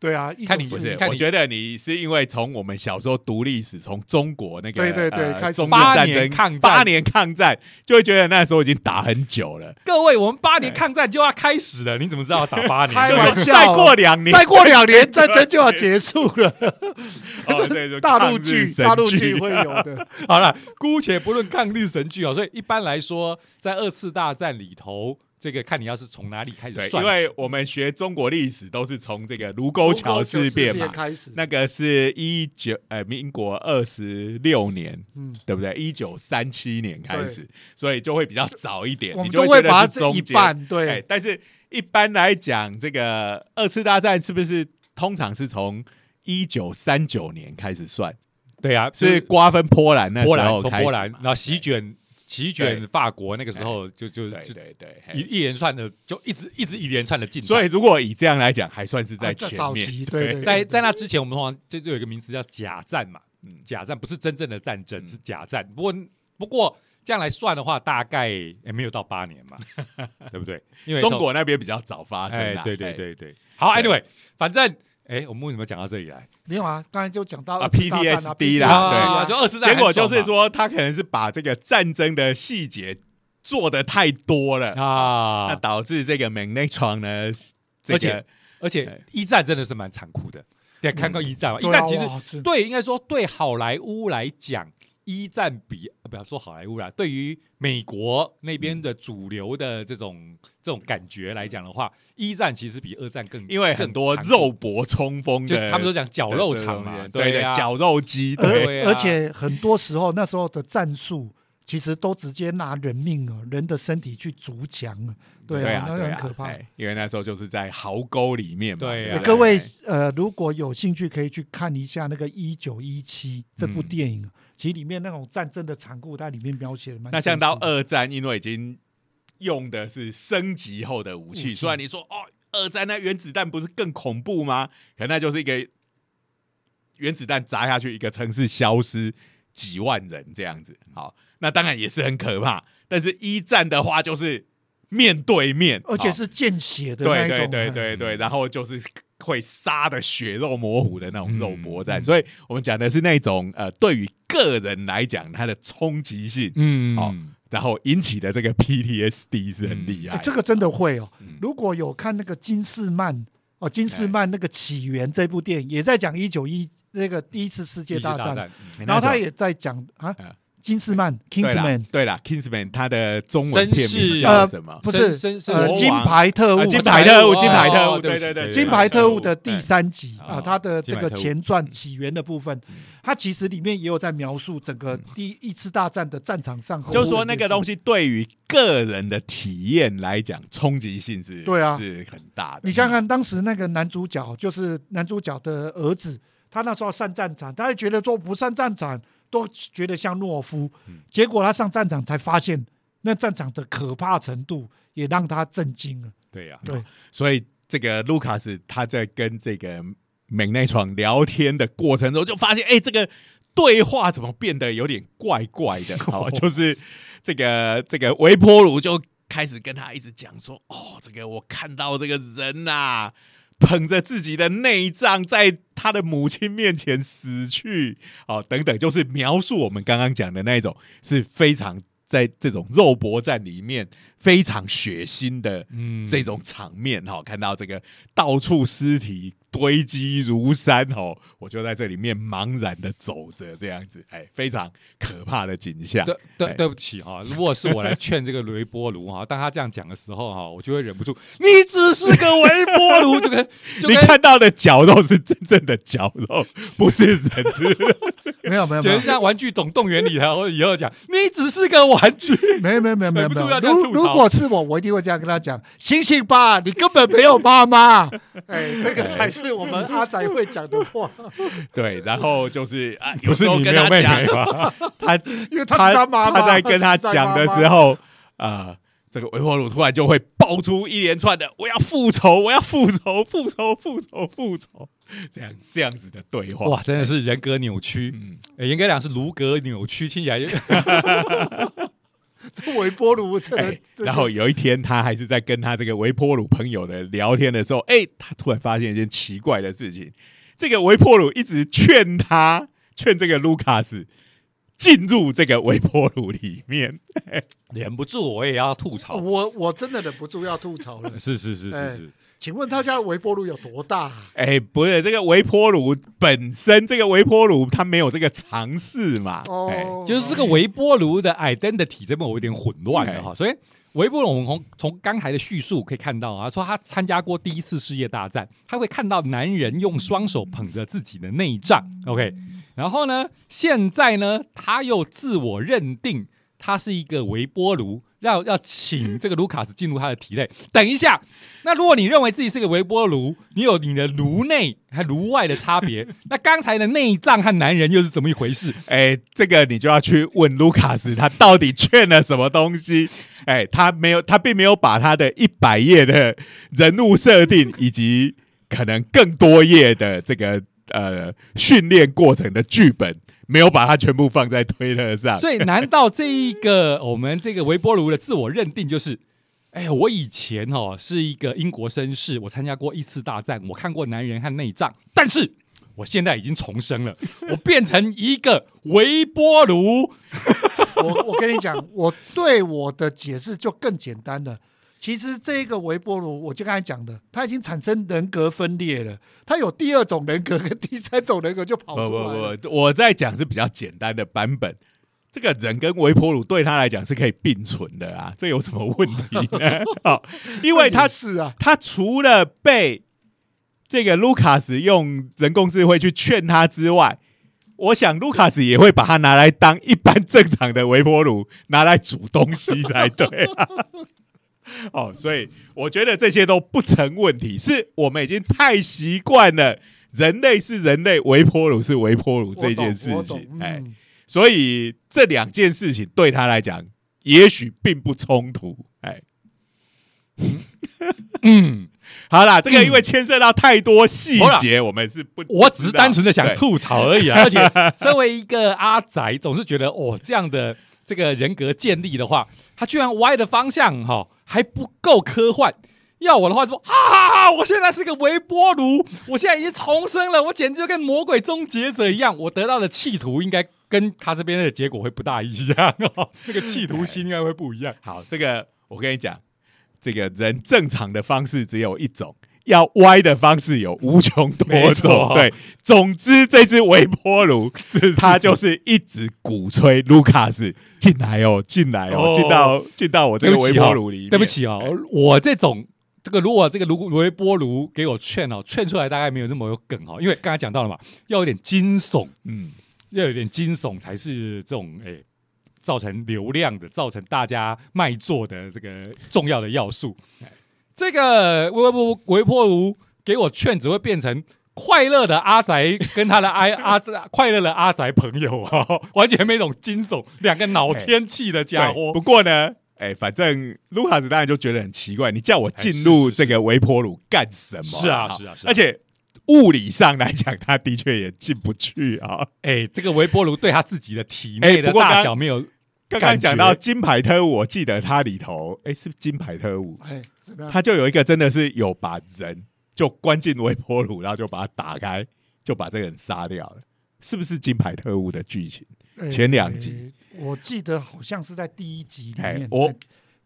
Speaker 3: 对啊，
Speaker 2: 看你
Speaker 1: 不是，我觉得你是因为从我们小时候读历史，从中国那个
Speaker 3: 对对对
Speaker 1: 呃
Speaker 3: 开始
Speaker 2: 八年抗战。
Speaker 1: 八年抗战，就会觉得那时候已经打很久了，
Speaker 2: 各位，我们八年抗战就要开始了，你怎么知道打八年？
Speaker 3: 开玩笑
Speaker 1: 再过两年，
Speaker 3: 再过两年战争就要结束了，
Speaker 1: 哦，对，就
Speaker 3: 大陆剧大陆剧会有的。
Speaker 2: 好了，姑且不论抗日神剧哦，所以一般来说，在二次大战里头，这个看你要是从哪里开始，算，
Speaker 1: 因为我们学中国历史都是从这个卢沟桥事变嘛，
Speaker 3: 开始，
Speaker 1: 那个是一九呃民国二十六年，
Speaker 3: 嗯，
Speaker 1: 对不对？一九三七年开始，所以就会比较早一点，你就觉得
Speaker 3: 都会把它
Speaker 1: 是中间。
Speaker 3: 一半，
Speaker 1: 哎
Speaker 3: 对，
Speaker 1: 但是一般来讲，这个二次大战是不是通常是从一九三九年开始算？
Speaker 2: 对啊，
Speaker 1: 是瓜分波兰那时
Speaker 2: 波兰
Speaker 1: 候开始
Speaker 2: 从波兰，然后席卷席卷法国，那个时候就就
Speaker 1: 对
Speaker 2: 就
Speaker 1: 对对，
Speaker 2: 一
Speaker 1: 嘿
Speaker 2: 一连串的，就一直一直一连串的进展。
Speaker 1: 所以如果以这样来讲，还算是在
Speaker 3: 啊
Speaker 1: 前面。
Speaker 3: 对对，
Speaker 2: 在在那之前，我们通常就就有一个名词叫假战嘛，
Speaker 1: 嗯
Speaker 2: 假战不是真正的战争，
Speaker 1: 嗯
Speaker 2: 是假战。不过不过这样来算的话，大概也没有到八年嘛，对不对？因为
Speaker 1: 中国那边比较早发生
Speaker 2: 对对
Speaker 1: 哎
Speaker 2: 对对。好，anyway，反正哎，我们为什么讲到这里来？
Speaker 3: 没有啊，刚才就讲到
Speaker 1: 啊 PTSD 啦对
Speaker 2: 啊，就二次战
Speaker 1: 结果就是说，他可能是把这个战争的细节做的太多了啊，那
Speaker 2: 啊，
Speaker 1: 导致这个 m a g n e t r o n 呢，这
Speaker 2: 而且
Speaker 1: 个
Speaker 2: 而且
Speaker 1: 哎
Speaker 2: 一战真的是蛮残酷的。对，看过一战嘛？一战其实对，应该说对好莱坞来讲，一战比呃不要说好莱坞啦，对于美国那边的主流的这种这种感觉来讲的话，一战其实比二战更
Speaker 1: 因为很多肉搏冲锋
Speaker 2: 就
Speaker 1: 的，
Speaker 2: 他们都讲绞肉场嘛，对，
Speaker 1: 对的绞肉机，
Speaker 3: 而
Speaker 1: 对
Speaker 3: 而且很多时候那时候的战术。其实都直接拿人命啊，人的身体去筑墙啊，对啊，那
Speaker 1: 对对啊
Speaker 3: 很可怕。
Speaker 1: 哎因为那时候就是在壕沟里面嘛，
Speaker 2: 对啊。
Speaker 1: 不
Speaker 3: 各位呃，如果有兴趣，可以去看一下那个《一九一七》这部
Speaker 2: 嗯。
Speaker 3: 电影，其实里面那种战争的残酷，它里面描写的蛮。
Speaker 1: 那像到，二战，因为已经用的是升级后的武器，虽然你说哦，二战那原子弹不是更恐怖吗？可那就是一个原子弹砸下去，一个城市消失几万人这样子。好，那当然也是很可怕。但是一战的话，就是面对面，
Speaker 3: 而且是见血的那
Speaker 1: 对对。对对对，然后就是会杀的血肉模糊的那种肉搏战，
Speaker 3: 嗯
Speaker 1: 所以我们讲的是那种呃，对于个人来讲，它的冲击性，
Speaker 2: 嗯。
Speaker 1: 好然后引起的这个 PTSD 是很厉害。
Speaker 3: 这个真的会哦。
Speaker 1: 嗯。
Speaker 3: 如果有看那个金士曼哦，金士曼那个起源这部电影，也在讲一九一那个第一次世界大战，
Speaker 2: 嗯
Speaker 3: 然后他也在讲啊
Speaker 1: 嗯，
Speaker 3: 金士曼 Kingsman
Speaker 1: 对了，Kingsman 他的中文片名叫什么？
Speaker 3: 不是呃金牌特务。
Speaker 1: 啊，金牌特务，
Speaker 2: 哦
Speaker 1: 金牌特务，
Speaker 2: 对对
Speaker 1: 对
Speaker 3: 金牌特务的第
Speaker 1: 哎
Speaker 3: 三集
Speaker 2: 哦
Speaker 3: 啊，它的这个前传起源的部分，它其实里面也有在描述整个第一次大战的战场上，
Speaker 1: 就是说那个东
Speaker 3: 西。
Speaker 1: 西对于个人的体验来讲，冲击性是
Speaker 3: 对啊。
Speaker 1: 是很大的。
Speaker 3: 你想想看，当时那个男主角就是男主角的儿子，他那时候上战场，他还觉得说不上战场都觉得像懦夫，
Speaker 1: 嗯
Speaker 3: 结果他上战场才发现，那战场的可怕程度也让他震惊了。
Speaker 1: 对呀、
Speaker 3: 对，
Speaker 1: 所以这个卢卡斯他在跟这个美奈床聊天的过程中，就发现，哎、这个对话怎么变得有点怪怪的？好，就是这个这个维波鲁就开始跟他一直讲说，哦，这个我看到这个人呐、捧着自己的内脏，在他的母亲面前死去，哦，等等，就是描述我们刚刚讲的那一种是非常在这种肉搏战里面非常血腥的
Speaker 2: 嗯。
Speaker 1: 这种场面哈、看到这个到处尸体堆积如山哦，我就在这里面茫然的走着，这样子，哎，非常可怕的景象。
Speaker 2: 对对
Speaker 1: 哎
Speaker 2: 对不起哈，如果是我来劝这个微波炉哈，当他这样讲的时候哈，我就会忍不住，你只是个微波炉，就跟就跟
Speaker 1: 你看到的绞肉是真正的绞肉，不是人。
Speaker 3: 没有没有没有
Speaker 2: 就像《玩具总动员》里头以后讲，你只是个玩具。
Speaker 3: 没有没有没有没有没有如果是我，我一定会这样跟他讲：醒醒吧，你根本没有妈妈。哎，这个才是我们阿仔会讲的话，
Speaker 1: 对，然后就是啊，有
Speaker 2: 不是
Speaker 1: 时候跟
Speaker 2: 你没有妹
Speaker 1: 他讲？他
Speaker 3: 因为他
Speaker 1: 他
Speaker 3: 是他妈妈，
Speaker 1: 他在跟他讲的时，候，啊，这个维火鲁突然就会爆出一连串的“我要复仇，我要复仇，复仇，复仇，复仇”这样这样子的对话。
Speaker 2: 哇，真的是人格扭曲，
Speaker 1: 嗯，
Speaker 2: 诶严格讲是卢格扭曲，听起来就
Speaker 3: 这微波炉真的
Speaker 1: 哎，
Speaker 3: 真的
Speaker 1: 然后有一天，他还是在跟他这个微波炉朋友的聊天的时候，哎，他突然发现一件奇怪的事情，这个微波炉一直劝他，劝这个卢卡斯进入这个微波炉里面。
Speaker 2: 忍不住，我也要吐槽。
Speaker 3: 我我真的忍不住要吐槽了。
Speaker 2: 是是是
Speaker 3: 哎
Speaker 2: 是是，
Speaker 3: 请问他家的微波炉有多大啊？
Speaker 1: 哎，不是这个微波炉本身，这个微波炉它没有这个尝试嘛？哎
Speaker 3: 哦，
Speaker 2: 就是这个微波炉的 identity 这边我有点混乱了
Speaker 1: 哎
Speaker 2: 哈，所以。微波炉，我们从从刚才的叙述可以看到啊，说他参加过第一次世界大战，他会看到男人用双手捧着自己的内脏，OK，然后呢，现在呢，他又自我认定他是一个微波炉，要要请这个卢卡斯进入他的体内。等一下，那如果你认为自己是个微波炉，你有你的炉内和炉外的差别，那刚才的内脏和男人又是怎么一回事？
Speaker 1: 哎，这个你就要去问卢卡斯，他到底劝了什么东西？哎，他没有，他并没有把他的一百页的人物设定以及可能更多页的这个呃训练过程的剧本，没有把它全部放在推特上。
Speaker 2: 所以，难道这一个我们这个微波炉的自我认定就是，哎呀，我以前哦是一个英国绅士，我参加过一次大战，我看过男人和内脏，但是我现在已经重生了，我变成一个微波炉。
Speaker 3: 我我跟你讲，我对我的解释就更简单了。其实这个微波炉，我就刚才讲的，它已经产生人格分裂了，它有第二种人格跟第三种人格就跑出来了。
Speaker 1: 不不，我在讲是比较简单的版本。这个人跟微波炉对他来讲是可以并存的啊，这有什么问题呢？好，因为他
Speaker 3: 是啊，
Speaker 1: 他除了被这个卢卡斯用人工智慧去劝他之外，我想卢卡斯也会把它拿来当一般正常的微波炉，拿来煮东西才对、啊。哦，所以我觉得这些都不成问题，是我们已经太习惯了人类是人类，微波炉是微波炉这件事情。哎、
Speaker 3: 嗯
Speaker 1: 所以这两件事情对他来讲，也许并不冲突。哎，
Speaker 2: 嗯，
Speaker 1: 好啦，这个因为牵涉到太多细节，我们是不，
Speaker 2: 我只是单纯的想吐槽而已啊。而且，身为一个阿宅，总是觉得哦，这样的这个人格建立的话，他居然歪的方向哈、还不够科幻。要我的话说，哈哈哈！我现在是个微波炉，我现在已经重生了，我简直就跟魔鬼终结者一样。我得到的企图应该跟他这边的结果会不大一样哦，那个企图心应该会不一样。
Speaker 1: 好，这个我跟你讲，这个人正常的方式只有一种。要歪的方式有无穷多
Speaker 2: 没
Speaker 1: 种，对。总之，这只微波炉它就是一直鼓吹卢卡斯进来哦，进来哦，
Speaker 2: 哦
Speaker 1: 进到进到我这个微波炉里面。
Speaker 2: 对不起哦，我这种这个如果这个炉微波炉给我劝哦，劝出来大概没有那么有梗哦，因为刚才讲到了嘛，要有点惊悚，
Speaker 1: 嗯，
Speaker 2: 要有点惊悚才是这种诶、造成流量的、造成大家卖座的这个重要的要素。这个微波微波炉给我劝，只会变成。快乐的阿宅跟他的 阿阿快乐的阿宅朋友啊、哦，完全没种惊悚，两个脑天气的家伙。
Speaker 1: 对不过呢，哎，反正卢卡斯当然就觉得很奇怪，你叫我进入这个微波炉干什么？
Speaker 2: 是啊
Speaker 1: 好
Speaker 2: 是啊是啊
Speaker 1: 而且物理上来讲，他的确也进不去啊。
Speaker 2: 哎、这个微波炉对他自己的体
Speaker 1: 哎
Speaker 2: 内的大小没有
Speaker 1: 刚刚讲到金牌特务，我记得它里头，哎，是金牌特务，
Speaker 3: 哎，怎么样？
Speaker 1: 他就有一个真的是有把人就关进微波炉，然后就把它打开，就把这个人杀掉了，是不是金牌特务的剧情？
Speaker 3: 哎
Speaker 1: 前两集，
Speaker 3: 我记得好像是在第一集里面，
Speaker 1: 哎我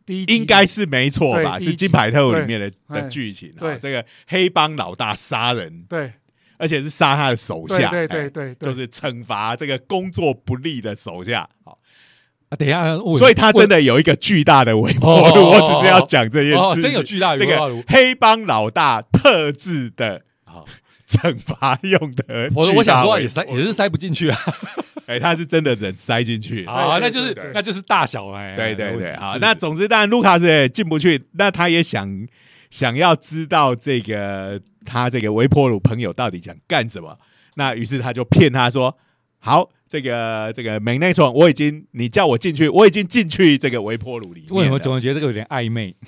Speaker 3: 第一集
Speaker 1: 应该是没错吧？是《金牌特务》里面的
Speaker 3: 对
Speaker 1: 的剧情啊。
Speaker 3: 对
Speaker 1: 这个黑帮老大杀人，
Speaker 3: 对
Speaker 1: 而且是杀他的手下，
Speaker 3: 对对对
Speaker 1: 哎
Speaker 3: 对对，
Speaker 1: 就是惩罚这个工作不力的手下。好，
Speaker 2: 啊等一下，
Speaker 1: 所以他真的有一个巨大的微波
Speaker 2: 哦
Speaker 1: 炉，我只是要讲这件事。
Speaker 2: 哦，真有巨大的
Speaker 1: 这个
Speaker 2: 微波炉。
Speaker 1: 黑帮老大特制的
Speaker 2: 好。
Speaker 1: 惩罚用的巨大微波炉。
Speaker 2: 我我想说也塞也是塞不进去啊，
Speaker 1: 哎，他是真的人塞进去。
Speaker 2: 啊，那就是那就是大小哎，
Speaker 1: 对对对，好，那总之当然卢卡斯也进不去，那他也想想要知道这个他这个微波炉朋友到底想干什么，那于是他就骗他说，好，这个这个美内床我已经你叫我进去，我已经进去这个微波炉里面了。
Speaker 2: 为什么总觉得这个有点暧昧？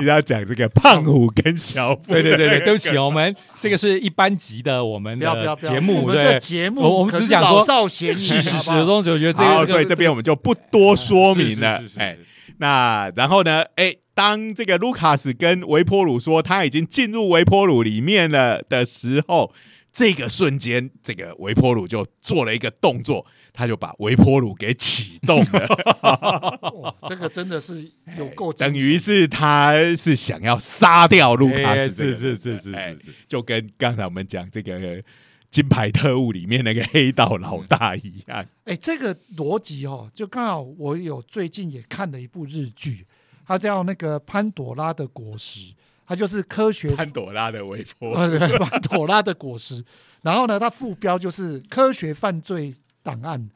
Speaker 1: 你要讲这个胖虎跟小虎？
Speaker 2: 对对对对，对不起，哦，我们这个是一般级的我们的节目，
Speaker 3: 我们这
Speaker 2: 对，
Speaker 3: 节目
Speaker 2: 我我们只讲说
Speaker 3: 少咸宜，
Speaker 2: 是是是，
Speaker 3: 好不好
Speaker 2: 我总觉得这
Speaker 1: 好，
Speaker 2: 个，
Speaker 1: 所以这边我们就不多说明了哎，那然后呢？哎，当这个卢卡斯跟维波鲁说他已经进入维波鲁里面了的时候，这个瞬间，这个维波鲁就做了一个动作，他就把维波鲁给启动了，
Speaker 3: 哇这个真的是有够惊
Speaker 1: 等
Speaker 3: 悚
Speaker 1: 于是他是想要杀掉卢卡
Speaker 2: 哎
Speaker 1: 斯这个人，
Speaker 2: 是是是是
Speaker 1: 哎
Speaker 2: 是。是，
Speaker 1: 就跟刚才我们讲这个。金牌特务里面那个黑道老大一样，
Speaker 3: 哎，这个逻辑哦，就刚好我有最近也看了一部日剧，它叫那个《潘朵拉的果实》，它就是科学
Speaker 1: 潘朵拉的微波，
Speaker 3: 呃 潘朵拉的果实。然后呢，它副标就是科学犯罪档案。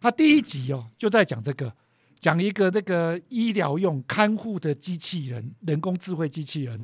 Speaker 3: 它第一集哦就在讲这个，讲一个那个医疗用看护的机器人，人工智慧机器人。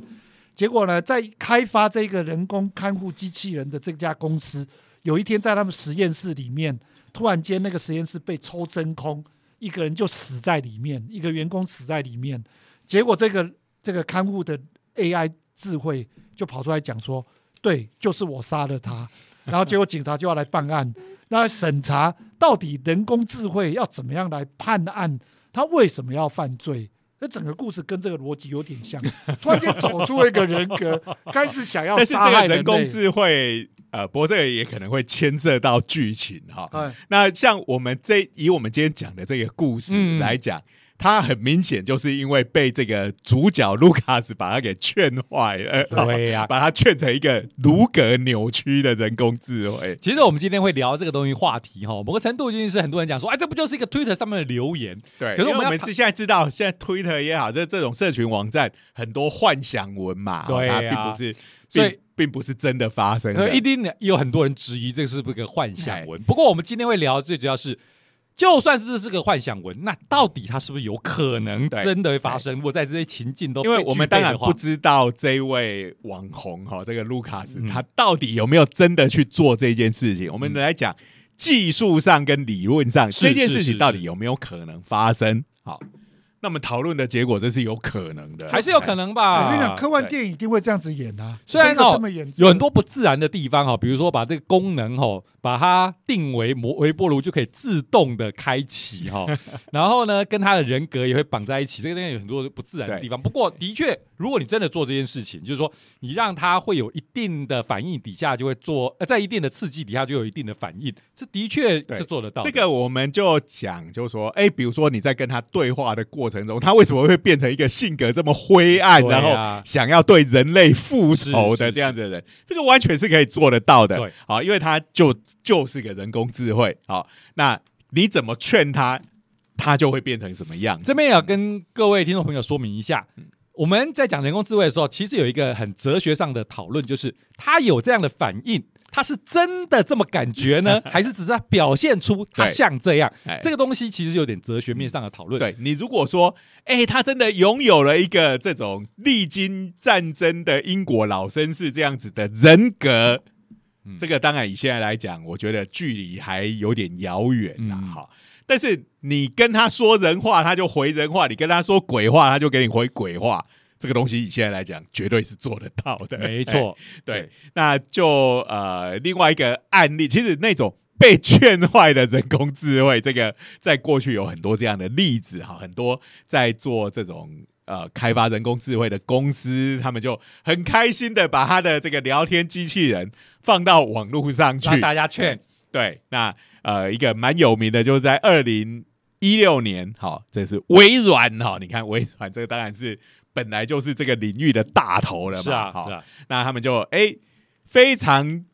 Speaker 3: 结果呢，在开发这个人工看护机器人的这家公司，有一天在他们实验室里面，突然间那个实验室被抽真空，一个人就死在里面，一个员工死在里面。结果这个这个看护的 AI 智慧就跑出来讲说，对，就是我杀了他。然后结果警察就要来办案，那审查到底人工智慧要怎么样来判案，他为什么要犯罪？那整个故事跟这个逻辑有点像，突然间走出一个人格，开始想要杀害
Speaker 1: 个人工。智慧，呃，不过这个也可能会牵涉到剧情哈。
Speaker 3: 哎，
Speaker 1: 那像我们这以我们今天讲的这个故事
Speaker 2: 嗯
Speaker 1: 来讲，它很明显就是因为被这个主角卢卡斯把他给劝坏了，
Speaker 2: 对呀。
Speaker 1: 把他劝成一个如格扭曲的人工智慧。
Speaker 2: 其实我们今天会聊这个东西话题哈，某个程度已经是很多人讲说，哎，这不就是一个 Twitter 上面的留言？
Speaker 1: 对，
Speaker 2: 可是我们
Speaker 1: 是现在知道，现在 Twitter 也好，这这种社群网站很多幻想文嘛，哦
Speaker 2: 对
Speaker 1: 它
Speaker 2: 呀
Speaker 1: 并不是，
Speaker 2: 所以
Speaker 1: 并并不是真的发生的。
Speaker 2: 呃一定有很多人质疑这是不是个幻想文。不过我们今天会聊，最主要是，就算是这是个幻想文，那到底它是不是有可能
Speaker 1: 对
Speaker 2: 真的会发生？如果在这些情境都
Speaker 1: 因为我们当然不知道这位网红哈，这个卢卡斯
Speaker 2: 嗯
Speaker 1: 他到底有没有真的去做这件事情。我们来讲技术上跟理论上
Speaker 2: 是
Speaker 1: 这件事情到底有没有可能发生？好，那么讨论的结果这是有可能的，
Speaker 2: 还是有可能吧？
Speaker 3: 我跟你讲，科幻电影一定会这样子演啊。
Speaker 2: 虽然
Speaker 3: 这个
Speaker 2: 哦有很多不自然的地方哈，比如说把这个功能哈，把它定为模微波炉就可以自动的开启哈，然后呢，跟他的人格也会绑在一起，这个东西有很多不自然的地方。不过的确，如果你真的做这件事情，就是说你让他会有一定的反应，底下就会做，呃，在一定的刺激底下就有一定的反应，这的确是做得到。
Speaker 1: 这个我们就讲，就是说，哎，比如说你在跟他对话的过程中，他为什么会变成一个性格这么灰暗，
Speaker 2: 对
Speaker 1: 然
Speaker 2: 啊
Speaker 1: 后想要对人类复仇的这样子的人？这个完全是可以做得到的
Speaker 2: 对。
Speaker 1: 好，因为他就就是个人工智慧。好，那你怎么劝他，他就会变成什么样？
Speaker 2: 这边也要跟各位听众朋友说明一下，我们在讲人工智慧的时候，其实有一个很哲学上的讨论，就是他有这样的反应，他是真的这么感觉呢，还是只是他表现出他像这样？
Speaker 1: 哎
Speaker 2: 这个东西其实有点哲学面上的讨论。
Speaker 1: 对你如果说，哎、他真的拥有了一个这种历经战争的英国老绅士这样子的人格，
Speaker 2: 嗯
Speaker 1: 这个当然以现在来讲，我觉得距离还有点遥远呐。
Speaker 2: 嗯
Speaker 1: 哈、但是你跟他说人话，他就回人话；你跟他说鬼话，他就给你回鬼话。这个东西以现在来讲，绝对是做得到的。
Speaker 2: 没错，
Speaker 1: 对，那就呃，另外一个案例，其实那种被劝坏的人工智慧，这个在过去有很多这样的例子哈，很多在做这种呃开发人工智慧的公司，他们就很开心的把他的这个聊天机器人放到网络上去
Speaker 2: 让，大家劝。
Speaker 1: 对，那呃，一个蛮有名的，就是在二零一六年，好，这是微软哈，你看微软这个当然是本来就是这个领域的大头了嘛，
Speaker 2: 是啊，
Speaker 1: 好
Speaker 2: 是啊，
Speaker 1: 那他们就哎、非常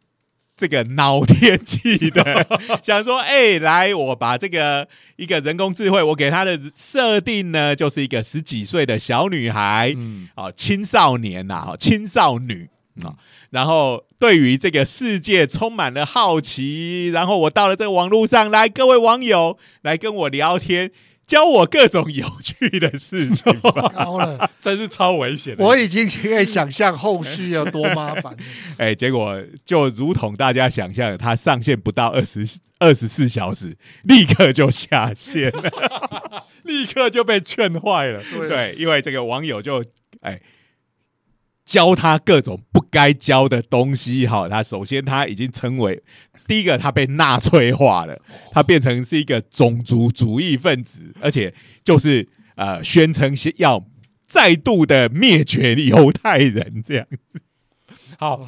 Speaker 1: 这个脑天气的 想说，哎、来我把这个一个人工智慧，我给他的设定呢，就是一个十几岁的小女孩，
Speaker 2: 嗯，
Speaker 1: 哦，青少年呐、哦，青少女啊、然后对于这个世界充满了好奇，然后我到了这个网络上来，各位网友来跟我聊天，教我各种有趣的事情吧。
Speaker 3: 高了，
Speaker 2: 真是超危险的。
Speaker 3: 我已经可以想象后续有多麻烦了。
Speaker 1: 哎，结果就如同大家想象的，它上线不到二十二十四小时，立刻就下线了。
Speaker 2: 立刻就被劝坏了。
Speaker 3: 对
Speaker 1: 对，因为这个网友就哎教他各种不该教的东西哈。他首先他已经成为第一个，他被纳粹化了，他变成是一个种族主义分子，而且就是呃宣称是要再度的灭绝犹太人这样子。
Speaker 2: 好，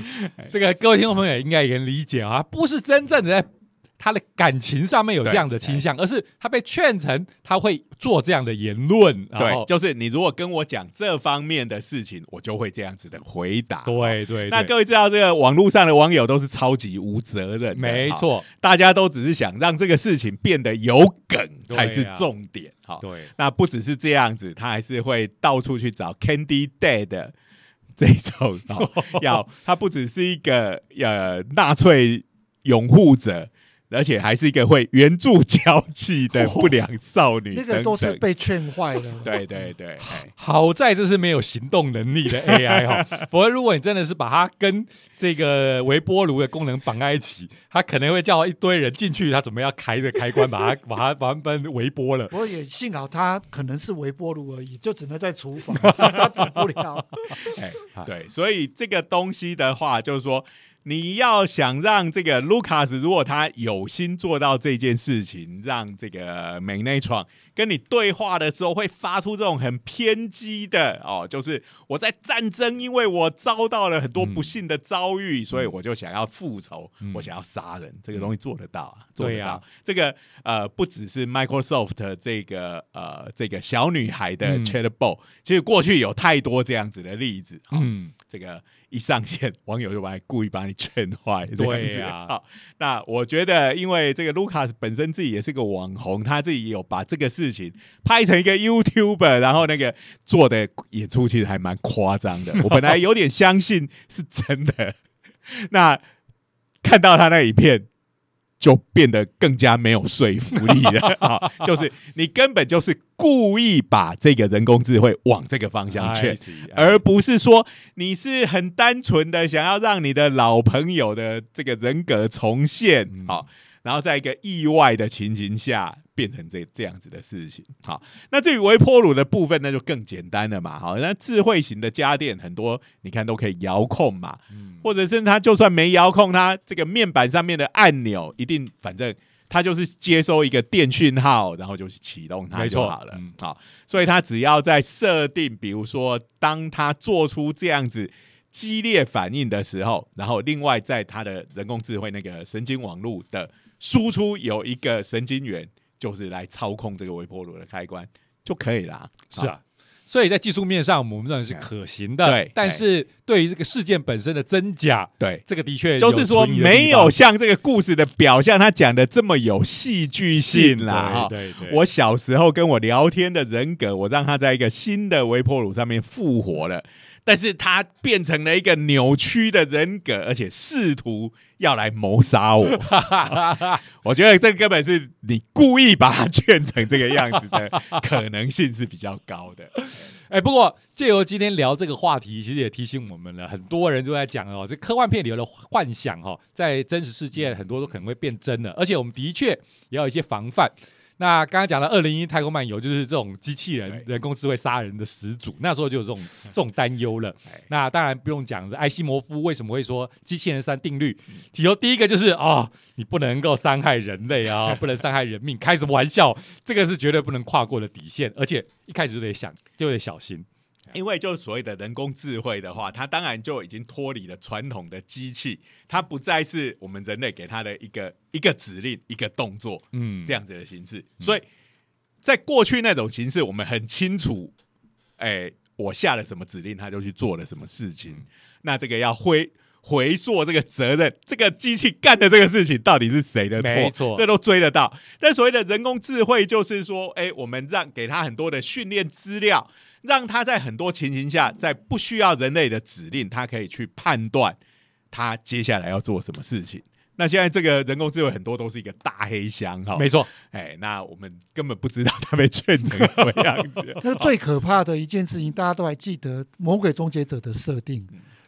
Speaker 2: 这个各位听众朋友也应该也能理解啊，不是真正的在他的感情上面有这样的倾向，而是他被劝成他会做这样的言论。
Speaker 1: 对，就是你如果跟我讲这方面的事情，我就会这样子的回答。
Speaker 2: 对对，对
Speaker 1: 那各位知道，这个网络上的网友都是超级无责任
Speaker 2: 没错，
Speaker 1: 大家都只是想让这个事情变得有梗才是
Speaker 2: 啊
Speaker 1: 重点。好，
Speaker 2: 对，
Speaker 1: 那不只是这样子，他还是会到处去找 Candy Dad 的这种哦，要他不只是一个呃纳粹拥护者。而且还是一个会援助交际的不良少女
Speaker 3: 那个都是被劝坏的。
Speaker 1: 对对对，哎，
Speaker 2: 好在这是没有行动能力的 AI 哈，不过如果你真的是把它跟这个微波炉的功能绑在一起，它可能会叫一堆人进去，它准备要开着开关，把它把它把它把它微波了。
Speaker 3: 不过也幸好它可能是微波炉而已，就只能在厨房，它走不了。
Speaker 1: 哎，对，所以这个东西的话，就是说，你要想让这个 Lucas 如果他有心做到这件事情，让这个美内创跟你对话的时候，会发出这种很偏激的哦，就是我在战争，因为我遭到了很多不幸的遭遇，所以我就想要复仇，
Speaker 2: 嗯
Speaker 1: 我想要杀人，这个东西做得到啊，做得到。这个呃，不只是 Microsoft 这个呃这个小女孩的
Speaker 2: 嗯
Speaker 1: Chatbot，、其实过去有太多这样子的例子。哦、
Speaker 2: 嗯，
Speaker 1: 这个一上线，网友就把你故意把你劝坏，这样子。
Speaker 2: 对 呀
Speaker 1: 好，那我觉得，因为这个 Lucas 本身自己也是个网红，他自己有把这个事情拍成一个 YouTuber，然后那个做的演出其实还蛮夸张的。我本来有点相信是真的，那看到他那影片。就变得更加没有说服力了 啊！就是你根本就是故意把这个人工智慧往这个方向
Speaker 2: 去
Speaker 1: 而不是说你是很单纯的想要让你的老朋友的这个人格重现，
Speaker 2: 嗯
Speaker 1: 好、然后在一个意外的情形下变成这这样子的事情。好，那至于微波炉的部分，那就更简单了嘛。好，那智慧型的家电很多，你看都可以遥控嘛，
Speaker 2: 嗯
Speaker 1: 或者是它就算没遥控，它这个面板上面的按钮一定反正。它就是接收一个电讯号，然后就去启动它就好了。
Speaker 2: 嗯
Speaker 1: 好，所以它只要在设定，比如说当它做出这样子激烈反应的时候，然后另外在它的人工智慧那个神经网络的输出有一个神经元，就是来操控这个微波炉的开关就可以啦。
Speaker 2: 是啊。所以在技术面上，我们认为是可行的，
Speaker 1: 对
Speaker 2: 但是对于这个事件本身的真假，
Speaker 1: 对，
Speaker 2: 这个的确
Speaker 1: 就是说没有像这个故事的表象他讲的这么有戏剧性啦。
Speaker 2: 对对，
Speaker 1: 我小时候跟我聊天的人格，我让他在一个新的微波炉上面复活了，但是他变成了一个扭曲的人格，而且试图要来谋杀我。我觉得这根本是你故意把他劝成这个样子的可能性是比较高的。
Speaker 2: 哎，不过借由今天聊这个话题，其实也提醒我们了，很多人都在讲哦，这科幻片里的幻想哦，在真实世界很多都可能会变真的，而且我们的确也要有一些防范。那刚刚讲的《二零一太空漫游》就是这种机器人、人工智慧杀人的始祖，那时候就有这种 这种担忧了
Speaker 1: 哎。
Speaker 2: 那当然不用讲，艾西摩夫为什么会说机器人三定律？提出第一个就是哦，你不能够伤害人类啊，不能伤害人命，开什么玩笑？这个是绝对不能跨过的底线，而且一开始就得想，就得小心。
Speaker 1: 因为就是所谓的人工智慧的话，它当然就已经脱离了传统的机器，它不再是我们人类给它的一个一个指令、一个动作
Speaker 2: 嗯，
Speaker 1: 这样子的形式，所以在过去那种形式，我们很清楚，哎，我下了什么指令，它就去做了什么事情。那这个要回回溯这个责任，这个机器干的这个事情到底是谁的错？
Speaker 2: 没错
Speaker 1: 这都追得到。但所谓的人工智慧，就是说，哎，我们让给他很多的训练资料，让他在很多情形下，在不需要人类的指令，他可以去判断他接下来要做什么事情。那现在这个人工智慧很多都是一个大黑箱哈，
Speaker 2: 没错，
Speaker 1: 哎，那我们根本不知道他被劝成什么样子。
Speaker 3: 那最可怕的一件事情，大家都还记得《魔鬼终结者》的设定。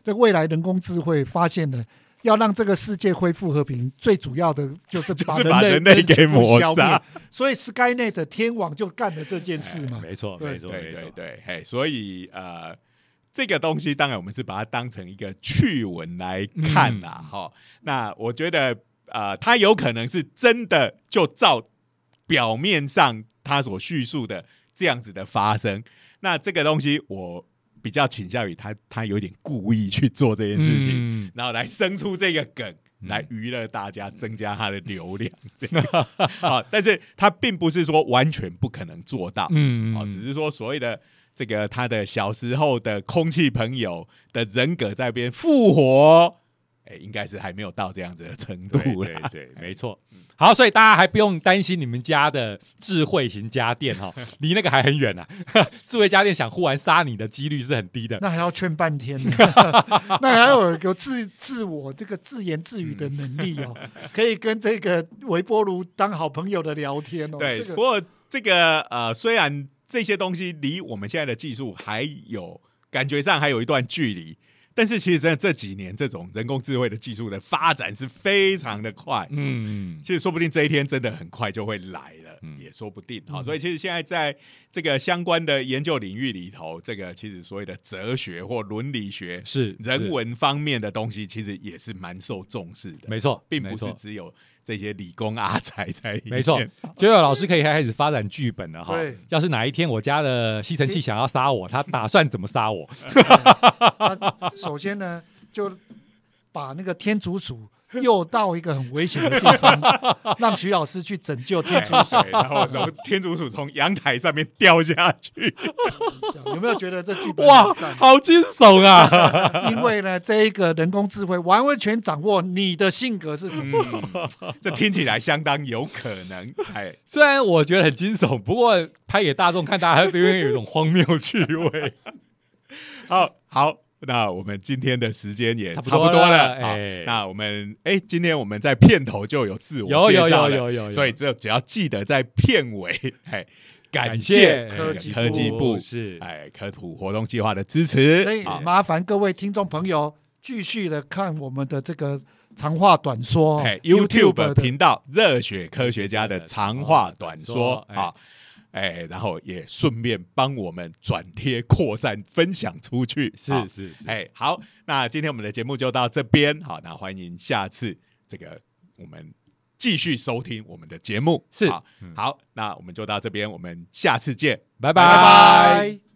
Speaker 3: 这未来人工智慧发现了，要让这个世界恢复和平，最主要的就是把
Speaker 1: 就是把
Speaker 3: 人
Speaker 1: 人类给抹杀。
Speaker 3: 所以 SkyNet 天网就干了这件事嘛。
Speaker 2: 没错，
Speaker 3: 对
Speaker 2: 没错，
Speaker 1: 对对对，嘿，所以呃，这个东西当然我们是把它当成一个趣闻来看啦，哈、那我觉得呃，它有可能是真的就照表面上它所叙述的这样子的发生。那这个东西我比较倾向于他他有点故意去做这件事情，
Speaker 2: 嗯
Speaker 1: 然后来生出这个梗。来娱乐大家，增加他的流量，这样 好，但是他并不是说完全不可能做到，
Speaker 2: 嗯
Speaker 1: 哦，只是说所谓的这个他的小时候的空气朋友的人格在边复活，哎，应该是还没有到这样子的程度
Speaker 2: 对。对，没错。好，所以大家还不用担心你们家的智慧型家电哈，离那个还很远呐、智慧家电想忽然杀你的几率是很低的。
Speaker 3: 那还要劝半天呢，那还有有自自我这个自言自语的能力哦，可以跟这个微波炉当好朋友的聊天哦。
Speaker 1: 对，
Speaker 3: 这个
Speaker 1: 不过这个呃，虽然这些东西离我们现在的技术还有感觉上还有一段距离，但是其实真的这几年这种人工智慧的技术的发展是非常的快，
Speaker 2: 嗯，
Speaker 1: 其实说不定这一天真的很快就会来了，
Speaker 2: 嗯
Speaker 1: 也说不定。好、所以其实现在在这个相关的研究领域里头，这个其实所谓的哲学或伦理学、
Speaker 2: 是是
Speaker 1: 人文方面的东西，其实也是蛮受重视的，
Speaker 2: 没错，
Speaker 1: 并不是只有这些理工阿才在。
Speaker 2: 没错，就有老师可以开始发展剧本了哈
Speaker 3: 对。
Speaker 2: 要是哪一天我家的吸尘器想要杀我，他打算怎么杀我？
Speaker 3: 他 首先呢，就把那个天竺鼠 诱到一个很危险的地方，让徐老师去拯救天竺鼠。
Speaker 1: 然后，然后天竺鼠从阳台上面掉下去，
Speaker 3: 有没有觉得这剧本
Speaker 2: 哇，好惊悚啊！
Speaker 3: 因为呢，这一个人工智慧完完全掌握你的性格是什么。
Speaker 1: 嗯，这听起来相当有可能。哎，
Speaker 2: 虽然我觉得很惊悚，不过拍给大众看，大家会因为有一种荒谬趣味。
Speaker 1: 好好，那我们今天的时间也差
Speaker 2: 差不多
Speaker 1: 了。
Speaker 2: 了
Speaker 1: 好
Speaker 2: 哎
Speaker 1: 那我们哎，今天我们在片头就有自我
Speaker 2: 有有
Speaker 1: 介绍了
Speaker 2: 有有有有
Speaker 1: 所以这只要记得在片尾，哎，感
Speaker 2: 感
Speaker 1: 谢
Speaker 2: 谢
Speaker 3: 科技
Speaker 1: 科技部
Speaker 2: 是
Speaker 1: 哎科普活动计划的支持
Speaker 3: 所以。麻烦各位听众朋友继续的看我们的这个长话短说、
Speaker 1: ，YouTube
Speaker 3: 的
Speaker 1: 频道“热血科学家”的长话短说
Speaker 2: 哎
Speaker 1: 啊，哎，然后也顺便帮我们转贴、扩散、分享出去。
Speaker 2: 是是是，
Speaker 1: 哎，好，那今天我们的节目就到这边，好，那欢迎下次这个我们继续收听我们的节目。
Speaker 2: 是
Speaker 1: 好
Speaker 2: 嗯
Speaker 1: 好，那我们就到这边，我们下次见。
Speaker 2: 拜
Speaker 1: 拜
Speaker 3: 拜拜。